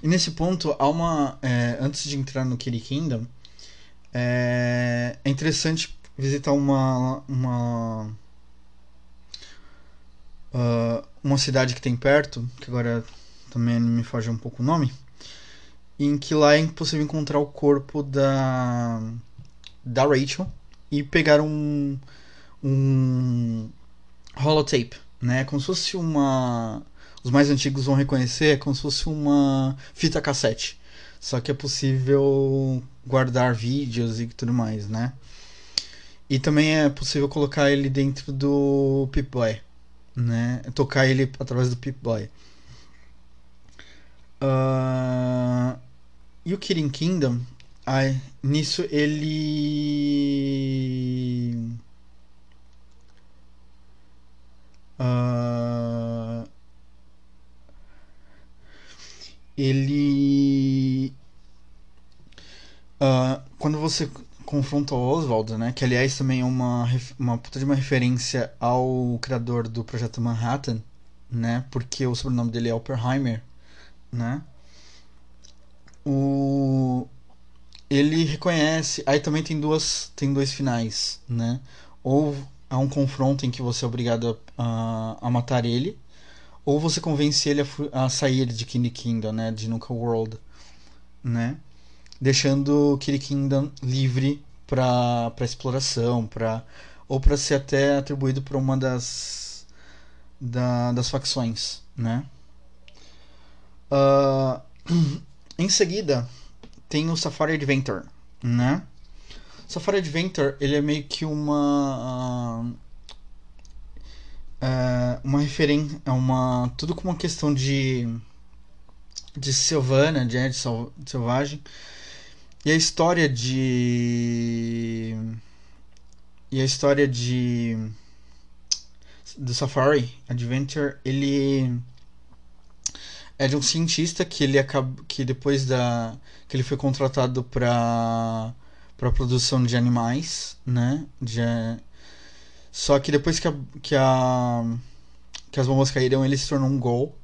E nesse ponto há uma é, antes de entrar no Kitty Kingdom é, é interessante visitar uma uma uh, uma cidade que tem perto que agora também me foge um pouco o nome em que lá é impossível encontrar o corpo da da Rachel e pegar um um holotape, né? Como se fosse uma os mais antigos vão reconhecer, é como se fosse uma fita cassete. Só que é possível guardar vídeos e tudo mais, né? E também é possível colocar ele dentro do Pip-Boy, né? Tocar ele através do Pip-Boy. Uh, e o Kirin Kingdom, ai, nisso ele. Uh, ele. Uh, quando você confronta o Oswald, né? Que aliás também é uma, uma puta de uma referência ao criador do projeto Manhattan, né? Porque o sobrenome dele é Oppenheimer, né? O ele reconhece. Aí também tem duas tem dois finais, né? Ou há um confronto em que você é obrigado a, a matar ele, ou você convence ele a, a sair de Kid Kingdom, né? De Nuka World, né? Deixando Kid Kingdom livre para para exploração, para ou para ser até atribuído para uma das da, das facções, né? Uh, Em seguida, tem o Safari Adventure, né? Safari Adventure, ele é meio que uma... Uh, uma referência... É uma... Tudo com uma questão de... De selvana, de, de, de selvagem. E a história de... E a história de... Do Safari Adventure, ele é de um cientista que ele acaba, que depois da que ele foi contratado para para produção de animais, né? De, só que depois que a, que a que as bombas caíram, ele se tornou um gol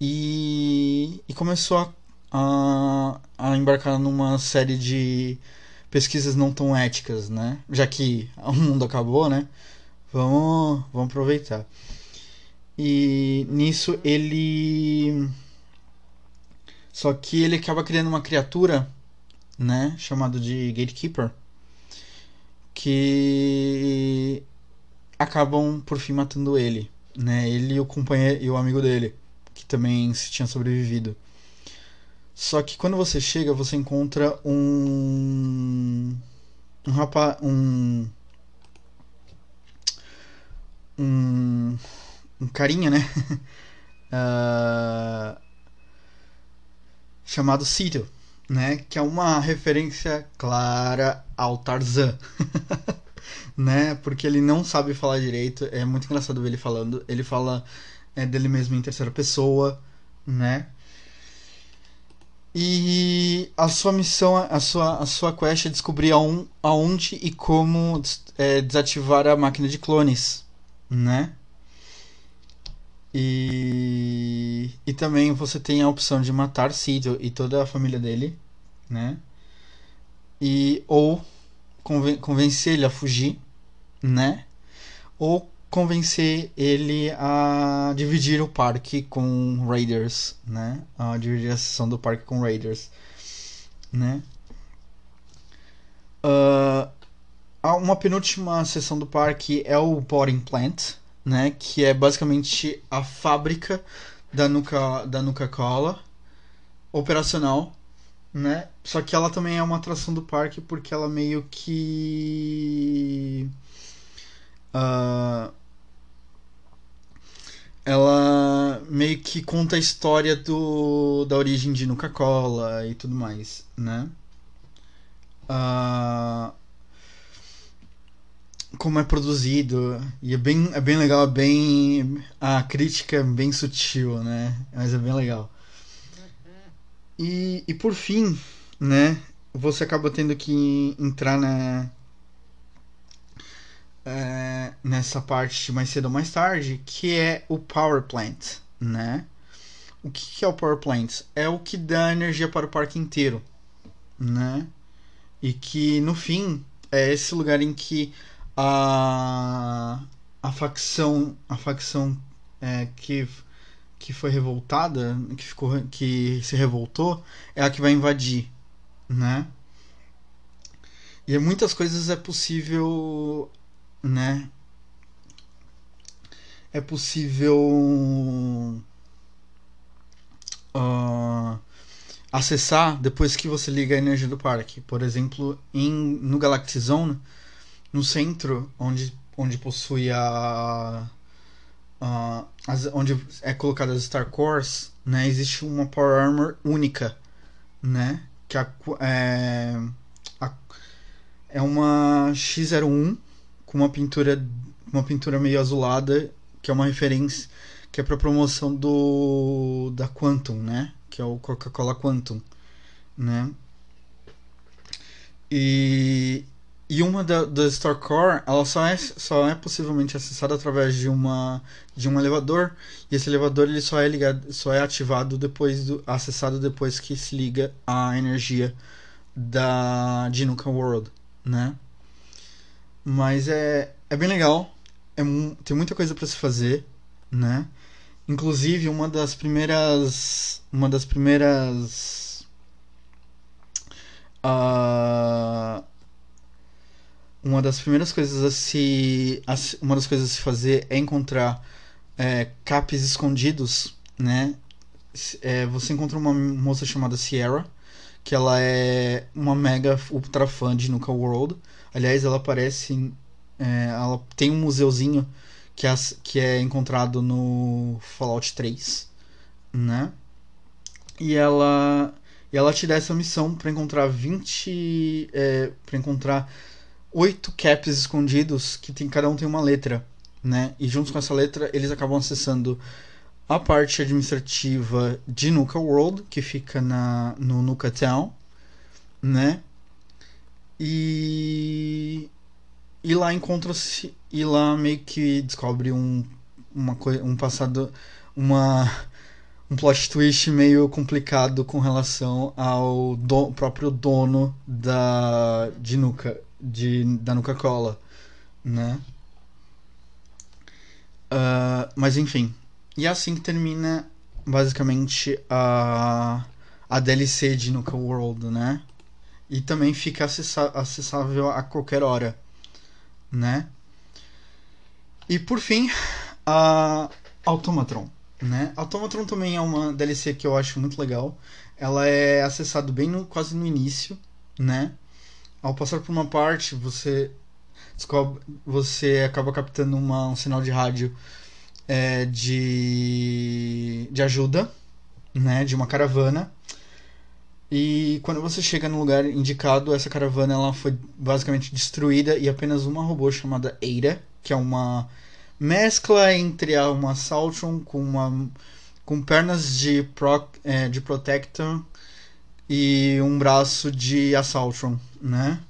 e, e começou a, a, a embarcar numa série de pesquisas não tão éticas, né? Já que o mundo acabou, né? Vamos, vamos aproveitar. E nisso ele Só que ele acaba criando uma criatura, né, chamado de Gatekeeper, que acabam por fim matando ele, né? Ele e o companheiro e o amigo dele, que também se tinha sobrevivido. Só que quando você chega, você encontra um um rapaz, um um um carinha, né? uh, chamado Cito, né? Que é uma referência clara ao Tarzan. né? Porque ele não sabe falar direito. É muito engraçado ver ele falando. Ele fala é, dele mesmo em terceira pessoa, né? E a sua missão, a sua, a sua quest é descobrir aon, aonde e como é, desativar a máquina de clones, né? E, e também você tem a opção de matar Cito e toda a família dele, né? E ou conven convencer ele a fugir, né? Ou convencer ele a dividir o parque com Raiders, né? A dividir a sessão do parque com Raiders, né? Uh, uma penúltima sessão do parque é o Boarding Plant, né? Que é basicamente a fábrica da Nuka, da Nuka Cola operacional, né? Só que ela também é uma atração do parque porque ela meio que uh, ela meio que conta a história do da origem de Nuka Cola e tudo mais, né? Uh, como é produzido e é bem, é bem legal, é bem a crítica é bem sutil, né? Mas é bem legal. E, e por fim, né? Você acaba tendo que entrar na é, nessa parte mais cedo ou mais tarde, que é o power plant, né? O que, é o power plant? É o que dá energia para o parque inteiro, né? E que no fim é esse lugar em que a, a facção a facção é, que que foi revoltada que ficou que se revoltou é a que vai invadir né? E muitas coisas é possível né? É possível uh, acessar depois que você liga a energia do parque. Por exemplo em no Galaxy Zone no centro, onde, onde possui a, a as, onde é colocada as Star Cores, né, existe uma Power Armor única, né, que a, é, a, é uma X01 com uma pintura uma pintura meio azulada, que é uma referência que é para promoção do da Quantum, né, que é o Coca-Cola Quantum, né? E, e uma da, da Store Core, ela só é, só é possivelmente acessada através de uma de um elevador, e esse elevador ele só é ligado, só é ativado depois do acessado depois que se liga a energia da Dinuka World, né? Mas é é bem legal, é tem muita coisa para se fazer, né? Inclusive uma das primeiras uma das primeiras uh, uma das primeiras coisas a se a, uma das coisas a se fazer é encontrar é, capes escondidos né? É, você encontra uma moça chamada Sierra que ela é uma mega ultra fã de Nuka World. Aliás ela aparece é, ela tem um museuzinho que é, que é encontrado no Fallout 3 né? E ela e ela te dá essa missão para encontrar 20 é, para encontrar oito caps escondidos que tem, cada um tem uma letra, né? E junto com essa letra eles acabam acessando a parte administrativa de Nuka World, que fica na, no Nuka Town, né? E, e lá encontra-se. E lá meio que descobre um, uma um passado. Uma, um plot twist meio complicado com relação ao do, próprio dono da, de Nuka de, da Nuka Cola, né? Uh, mas enfim. E é assim que termina basicamente a, a DLC de Nuka World, né? E também fica acessável a qualquer hora, né? E por fim, a Automatron, né? Automatron também é uma DLC que eu acho muito legal. Ela é acessado bem no, quase no início, né? Ao passar por uma parte, você descobre, você acaba captando uma, um sinal de rádio é, de, de ajuda, né? De uma caravana. E quando você chega no lugar indicado, essa caravana ela foi basicamente destruída e apenas uma robô chamada Eira, que é uma mescla entre uma Saltron com uma com pernas de pro, é, de Protector e um braço de Assaultron, né?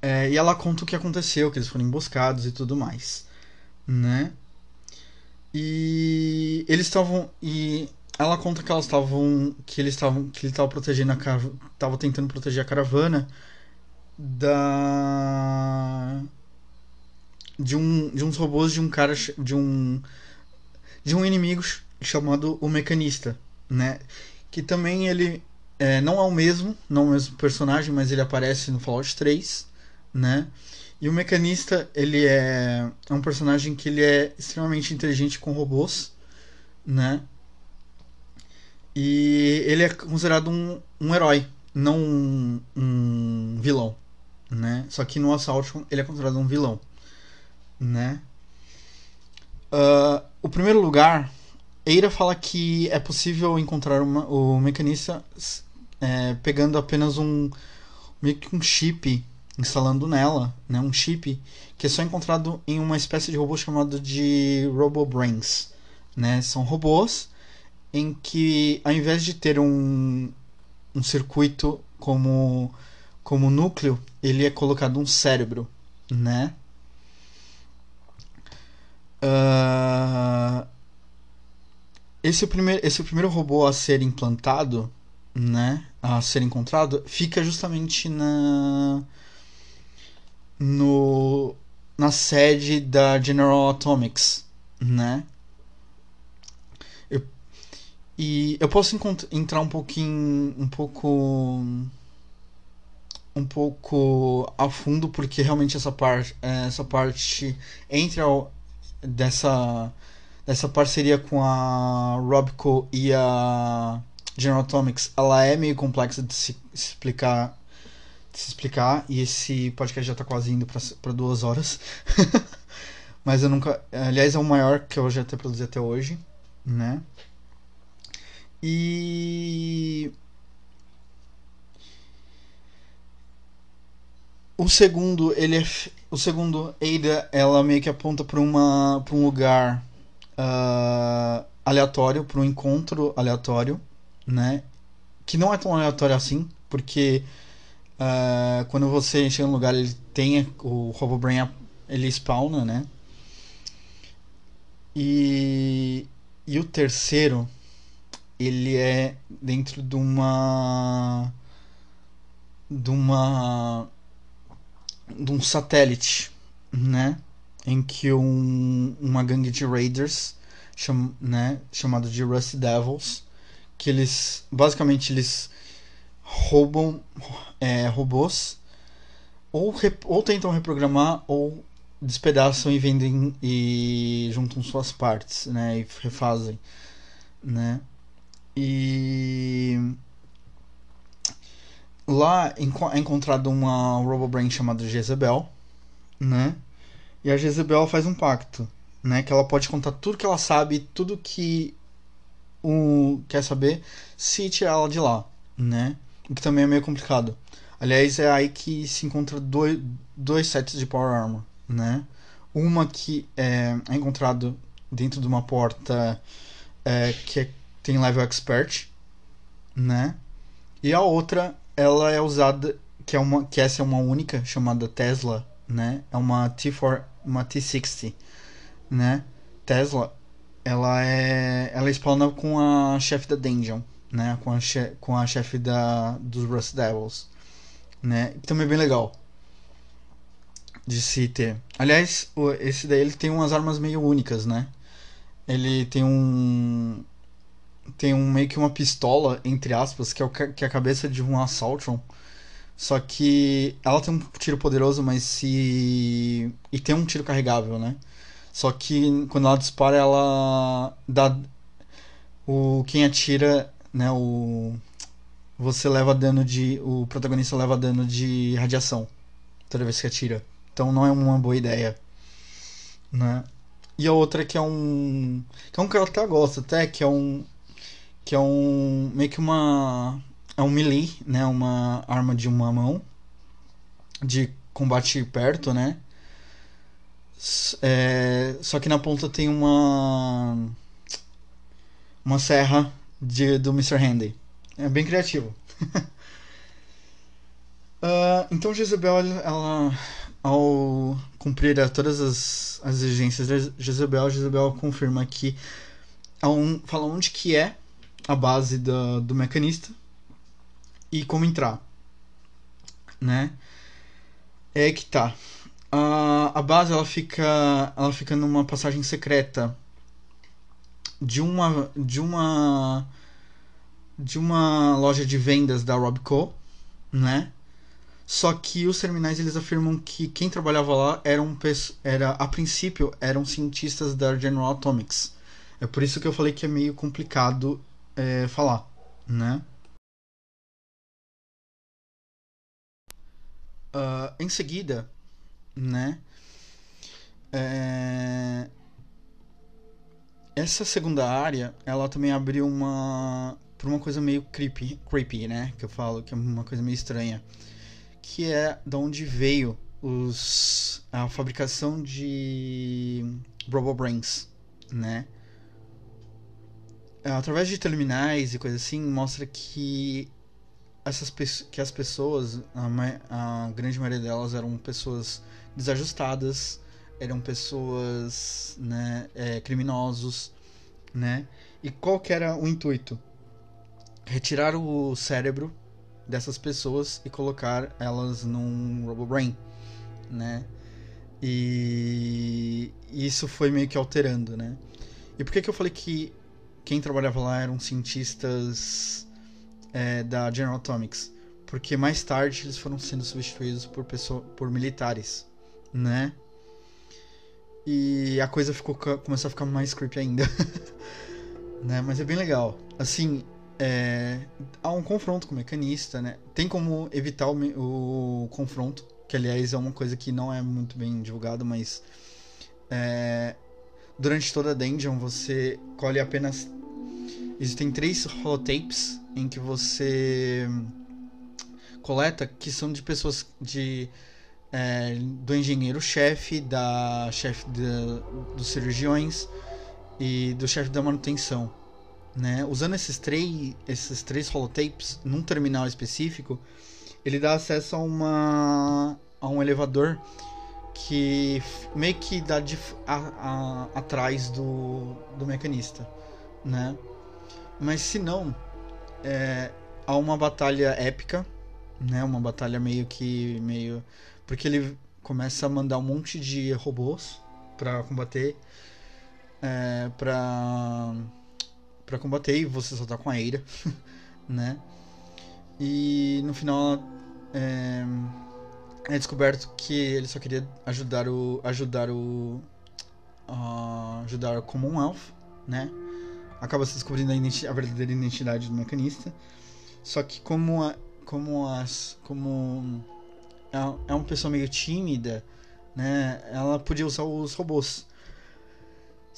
É, e ela conta o que aconteceu, que eles foram emboscados e tudo mais, né? E eles estavam e ela conta que elas estavam que eles estavam que ele estava protegendo a estava tentando proteger a caravana da de um de uns robôs de um cara de um de um inimigo chamado o mecanista, né? Que também ele é, não é o mesmo, não é o mesmo personagem, mas ele aparece no Fallout 3, né? E o mecanista, ele é, é um personagem que ele é extremamente inteligente com robôs, né? E ele é considerado um, um herói, não um, um vilão, né? Só que no Assault ele é considerado um vilão, né? Uh, o primeiro lugar, Eira fala que é possível encontrar uma, o mecanista é, pegando apenas um meio que um chip instalando nela, né, um chip que é só encontrado em uma espécie de robô chamado de RoboBrains, né? São robôs em que ao invés de ter um, um circuito como como núcleo, ele é colocado um cérebro, né? Uh, esse, primeiro, esse primeiro robô a ser implantado, né, a ser encontrado, fica justamente na no na sede da General Atomics, né? Eu, e eu posso entrar um pouquinho, um pouco, um pouco a fundo porque realmente essa parte, essa parte entre dessa dessa parceria com a Robco e a General Atomics, ela é meio complexa de se explicar de se explicar e esse podcast já está quase indo para duas horas. Mas eu nunca, aliás, é o maior que eu já até produzi até hoje, né? E o segundo, ele é o segundo Ada, ela meio que aponta para uma para um lugar uh, aleatório, para um encontro aleatório, né? Que não é tão aleatório assim, porque uh, quando você chega no lugar, ele tem o RoboBrain, ele spawna, né? E, e o terceiro, ele é dentro de uma de uma de um satélite, né? Em que um, uma gangue de raiders, cham, né, chamado de Rusty Devils, que eles basicamente eles roubam é, robôs ou, rep, ou tentam reprogramar ou despedaçam e vendem e juntam suas partes, né, e refazem, né? E lá é encontrado uma RoboBrain chamada Jezebel, né? E a Jezebel faz um pacto, né? Que ela pode contar tudo que ela sabe, tudo que o quer saber, se tirar ela de lá, né? O que também é meio complicado. Aliás, é aí que se encontra dois, dois sets de Power Armor, né? Uma que é, é encontrado dentro de uma porta é, que é, tem level expert, né? E a outra ela é usada que é uma que essa é uma única chamada Tesla, né? É uma T4, uma T60, né? Tesla, ela é ela spawna com a chefe da dungeon, né? Com a che, com a chefe da dos Rust Devils, né? Também é bem legal de se ter. Aliás, esse daí ele tem umas armas meio únicas, né? Ele tem um tem um, meio que uma pistola, entre aspas, que é, o, que é a cabeça de um Assaultron. Só que ela tem um tiro poderoso, mas se. E tem um tiro carregável, né? Só que quando ela dispara, ela dá. O, quem atira, né? O. Você leva dano de. O protagonista leva dano de radiação toda vez que atira. Então não é uma boa ideia. Né? E a outra que é um. Que é um que eu até gosto, até, que é um. Que é um. Meio que uma. É um melee, né? Uma arma de uma mão. De combate perto, né? É, só que na ponta tem uma. Uma serra de, do Mr. Handy. É bem criativo. uh, então Jezebel, ela ao cumprir todas as, as exigências de Jezebel, Jezebel confirma que um, fala onde que é a base do, do mecanista e como entrar, né? É que tá. A, a base ela fica ela fica numa passagem secreta de uma de uma de uma loja de vendas da Robco, né? Só que os terminais eles afirmam que quem trabalhava lá eram era a princípio eram cientistas da General Atomics. É por isso que eu falei que é meio complicado é, falar, né? Uh, em seguida, né? É... Essa segunda área, ela também abriu uma para uma coisa meio creepy, creepy, né? Que eu falo que é uma coisa meio estranha que é da onde veio os, a fabricação de RoboBrains, né? Através de terminais e coisa assim, mostra que essas que as pessoas, a, a grande maioria delas eram pessoas desajustadas, eram pessoas, né, é, criminosos, né? E qual que era o intuito? Retirar o cérebro dessas pessoas e colocar elas num RoboBrain, né? E isso foi meio que alterando, né? E por que, que eu falei que quem trabalhava lá eram cientistas é, da General Atomics? Porque mais tarde eles foram sendo substituídos por, pessoa, por militares, né? E a coisa ficou começou a ficar mais creepy ainda. né? Mas é bem legal. Assim, é, há um confronto com o mecanista, né? Tem como evitar o, o, confronto, que aliás é uma coisa que não é muito bem divulgado, mas é, durante toda a dungeon você colhe apenas. Existem três holotapes em que você coleta que são de pessoas de é, do engenheiro-chefe, da chefe dos cirurgiões e do chefe da manutenção. Né? Usando esses três, esses três holotapes num terminal específico, ele dá acesso a uma a um elevador que meio que dá de, a, a, atrás do, do mecanista, né? Mas se não, é, há uma batalha épica, né? Uma batalha meio que meio porque ele começa a mandar um monte de robôs para combater, é, para para combater e você só tá com a Eira, né? E no final é, é, descoberto que ele só queria ajudar o ajudar o uh, ajudar o Commonwealth, né? Acaba se descobrindo a, a, verdadeira identidade do mecanista. Só que como a, como as como é, é uma pessoa meio tímida, né? Ela podia usar os robôs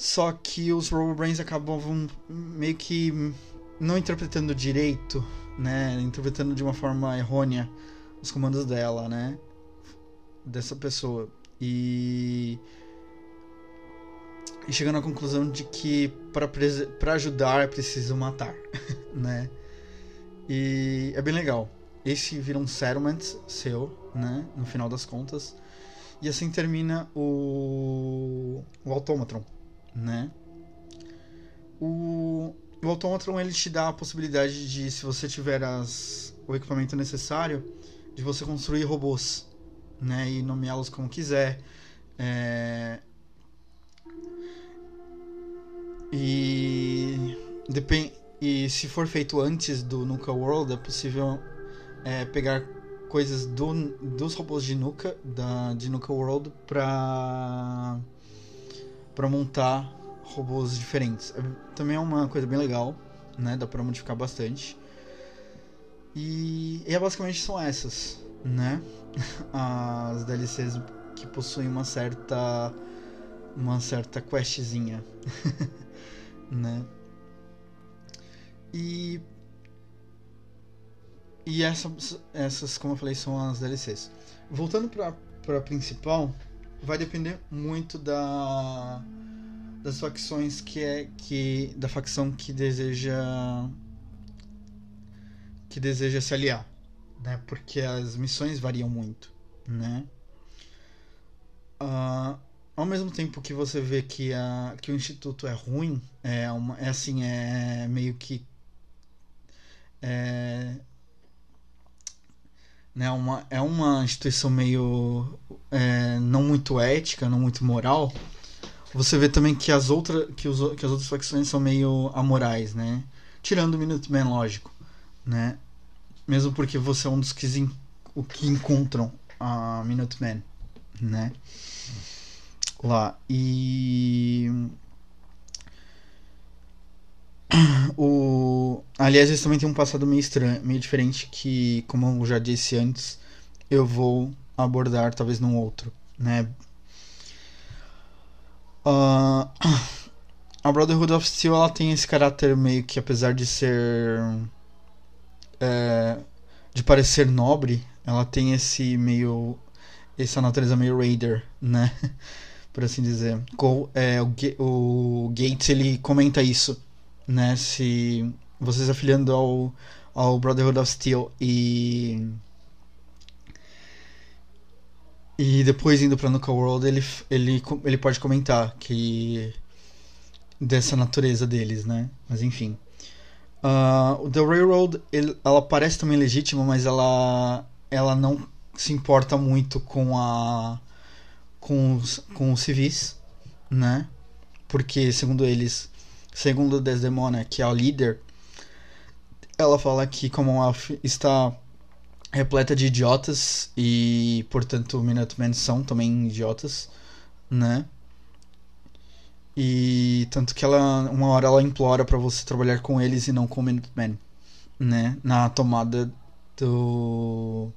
só que os RoboBrains acabavam meio que não interpretando direito, né? Interpretando de uma forma errônea os comandos dela, né? Dessa pessoa. E. E chegando à conclusão de que para ajudar é preciso matar, né? E é bem legal. Esse vira um settlement seu, né? No final das contas. E assim termina o, o Automatron né? O, o Automatron ele te dá a possibilidade de, se você tiver as, o equipamento necessário, de você construir robôs, né? E nomeá-los como quiser. É... E depend... E se for feito antes do Nuka World, é possível é, pegar coisas do, dos robôs de Nuka, da, de Nuka World, pra, pra montar robôs diferentes. É, também é uma coisa bem legal, né? Dá pra modificar bastante. E, e é basicamente são essas, né? As DLCs que possuem uma certa uma certa questzinha, né? E e essas, essas, como eu falei, são as DLCs. Voltando para para principal, vai depender muito da das facções que é que da facção que deseja que deseja se aliar, né? Porque as missões variam muito, né? Uh, ao mesmo tempo que você vê que, a, que o instituto é ruim, é, uma, é assim, é meio que. É, né, uma, é uma instituição meio. É, não muito ética, não muito moral. Você vê também que as, outra, que, os, que as outras facções são meio amorais, né? Tirando o Minuteman, lógico, né? Mesmo porque você é um dos que, o que encontram a Minuteman, né? Lá. E. O... Aliás, eles também têm um passado meio estranho, meio diferente que, como eu já disse antes, eu vou abordar talvez num outro, né? Uh... A Brotherhood of Steel ela tem esse caráter meio que, apesar de ser. É... de parecer nobre, ela tem esse meio. essa natureza meio raider, né? por assim dizer. é, o, o Gates ele comenta isso, né? Se vocês afiliando ao, ao Brotherhood of Steel e e depois indo para Nuka World ele, ele, ele pode comentar que dessa natureza deles, né? Mas enfim. Uh, The Railroad ele, ela parece também legítima, mas ela ela não se importa muito com a com os, com os civis, né? Porque, segundo eles, segundo Desdemona, que é a líder, ela fala que Commonwealth está repleta de idiotas e, portanto, Minutemen são também idiotas, né? E tanto que ela uma hora ela implora para você trabalhar com eles e não com o Minutemen, né? Na tomada do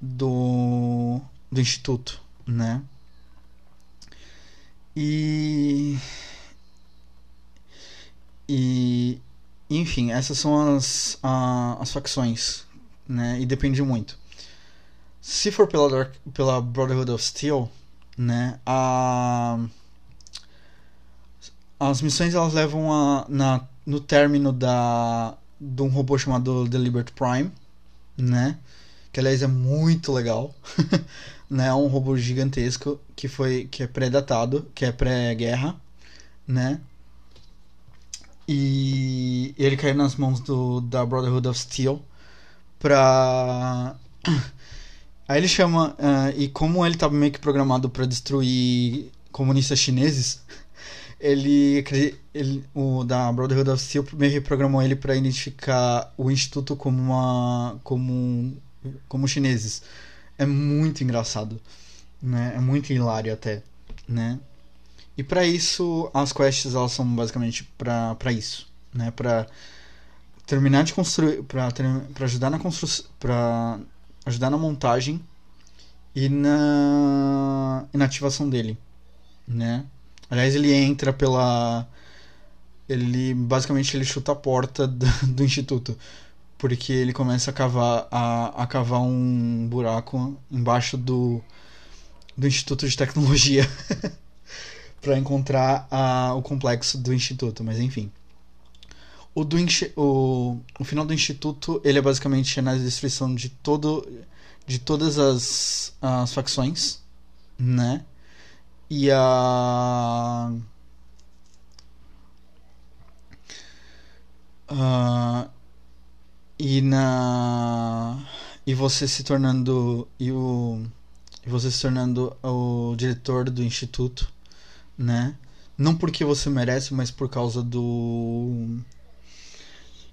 do do instituto, né? E e enfim, essas são as, a, as facções, né? E depende muito. Se for pela, Dark, pela Brotherhood of Steel, né? A, as missões elas levam a, na, no término da de um robô chamado The Liberty Prime, né? Que aliás é muito legal. né, um robô gigantesco que foi que é pré-datado, que é pré-guerra, né? E ele caiu nas mãos do da Brotherhood of Steel pra Aí ele chama uh, e como ele estava meio que programado para destruir comunistas chineses, ele, ele o da Brotherhood of Steel meio reprogramou ele para identificar o instituto como uma como como chineses é muito engraçado, né? É muito hilário até, né? E para isso as quests elas são basicamente para isso, né? Para terminar de construir, para para ajudar na construção, para ajudar na montagem e na, e na ativação dele, né? Aliás, ele entra pela ele basicamente ele chuta a porta do, do instituto porque ele começa a cavar, a, a cavar um buraco embaixo do, do Instituto de Tecnologia para encontrar a, o complexo do Instituto, mas enfim. O, do, o, o final do Instituto ele é basicamente a destruição de, todo, de todas as, as facções, né? E a. Uh, e na e você se tornando e o e você se tornando o diretor do instituto, né? não porque você merece, mas por causa do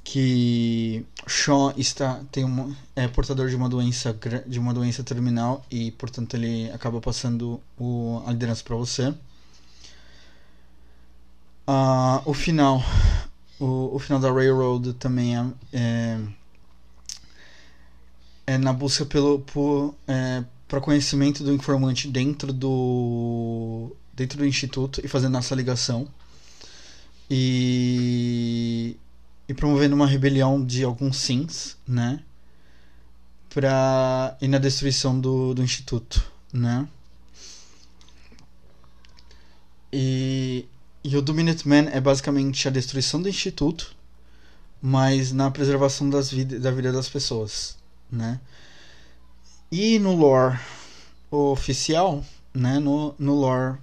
que Sean está tem uma, é portador de uma doença de uma doença terminal e portanto ele acaba passando o, a liderança para você. Uh, o final o, o final da Railroad também é, é, é na busca pelo por, é, para conhecimento do informante dentro do dentro do instituto e fazendo essa ligação e e promovendo uma rebelião de alguns sims, né? Pra ir na destruição do, do instituto, né? E, e o do Minuteman é basicamente a destruição do instituto, mas na preservação das vid da vida das pessoas, né? E no lore oficial, né? No, no lore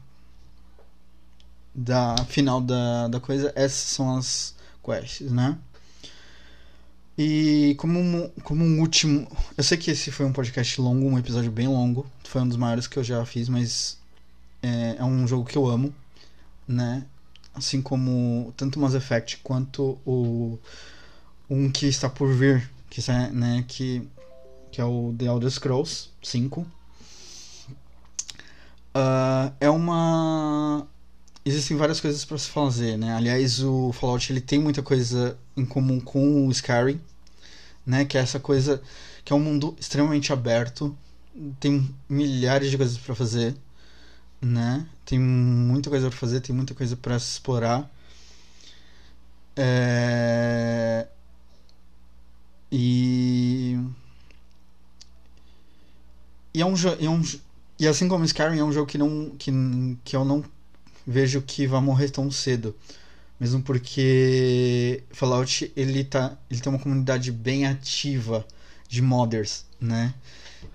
da final da, da coisa, essas são as quests, né? E como um, como um último. Eu sei que esse foi um podcast longo, um episódio bem longo. Foi um dos maiores que eu já fiz, mas é, é um jogo que eu amo, né? Assim como tanto Mass Effect quanto o um que está por vir, que, né, que, que é o The Elder Scrolls 5. Uh, ah, é uma existem várias coisas para se fazer, né? Aliás, o Fallout ele tem muita coisa em comum com o Skyrim, né? Que é essa coisa que é um mundo extremamente aberto, tem milhares de coisas para fazer, né? Tem muita coisa para fazer, tem muita coisa para explorar. É... E e é um, é um e assim como Skyrim é um jogo que não que, que eu não vejo que vai morrer tão cedo. Mesmo porque Fallout ele, tá, ele tem uma comunidade bem ativa de modders, né?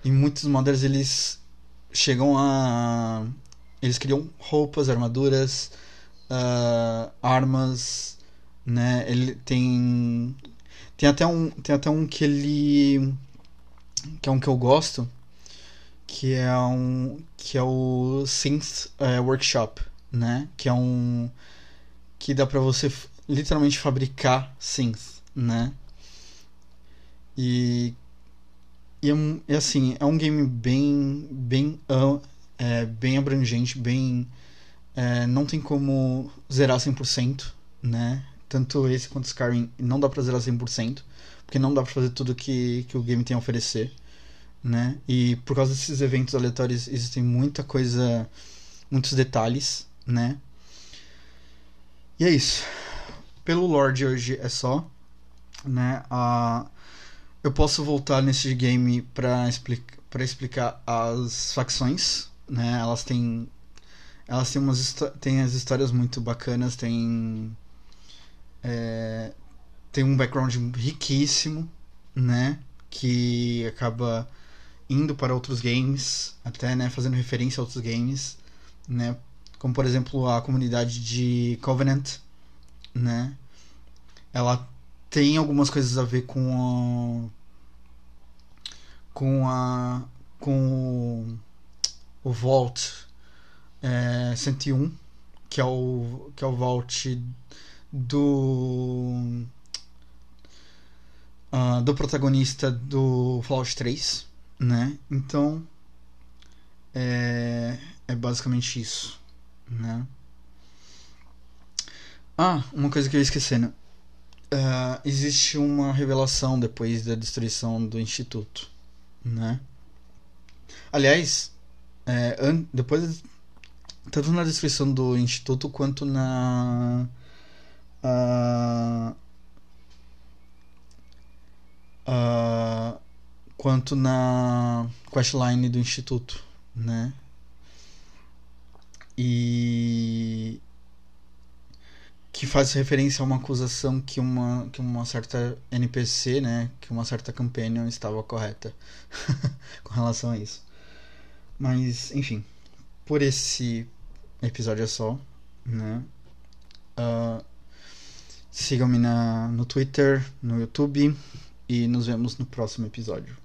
E muitos modders eles chegam a. Eles criam roupas, armaduras, uh, armas, né? Ele tem. Tem até um, tem até um que ele. que é um que eu gosto, que é um. que é o Synth uh, Workshop né? Que é um que dá para você literalmente fabricar synths, né? E e, é, assim, é um game bem bem é, bem abrangente, bem é, não tem como zerar 100%, né? Tanto esse quanto Skyrim não dá pra zerar 100%, porque não dá pra fazer tudo que, que o game tem a oferecer, né? E por causa desses eventos aleatórios existem muita coisa, muitos detalhes, né? E é isso. Pelo Lord hoje é só, né? Uh, eu posso voltar nesse game para explicar as facções, né? Elas têm elas têm umas têm as histórias muito bacanas, tem é, tem um background riquíssimo, né? Que acaba indo para outros games, até né, fazendo referência a outros games, né? como por exemplo a comunidade de Covenant, né? Ela tem algumas coisas a ver com a, com a com o, Vault é, 101, que é o que é o Vault do uh, do protagonista do Fallout 3, né? Então é, é basicamente isso né? Ah, uma coisa que eu ia esquecendo. Uh, existe uma revelação depois da destruição do instituto, né? Aliás, é, depois tanto na destruição do instituto quanto na uh, uh, quanto na questline do instituto, né? e que faz referência a uma acusação que uma, que uma certa NPC, né, que uma certa companion estava correta com relação a isso. Mas, enfim, por esse episódio é só, né? Uh, Sigam-me no Twitter, no YouTube e nos vemos no próximo episódio.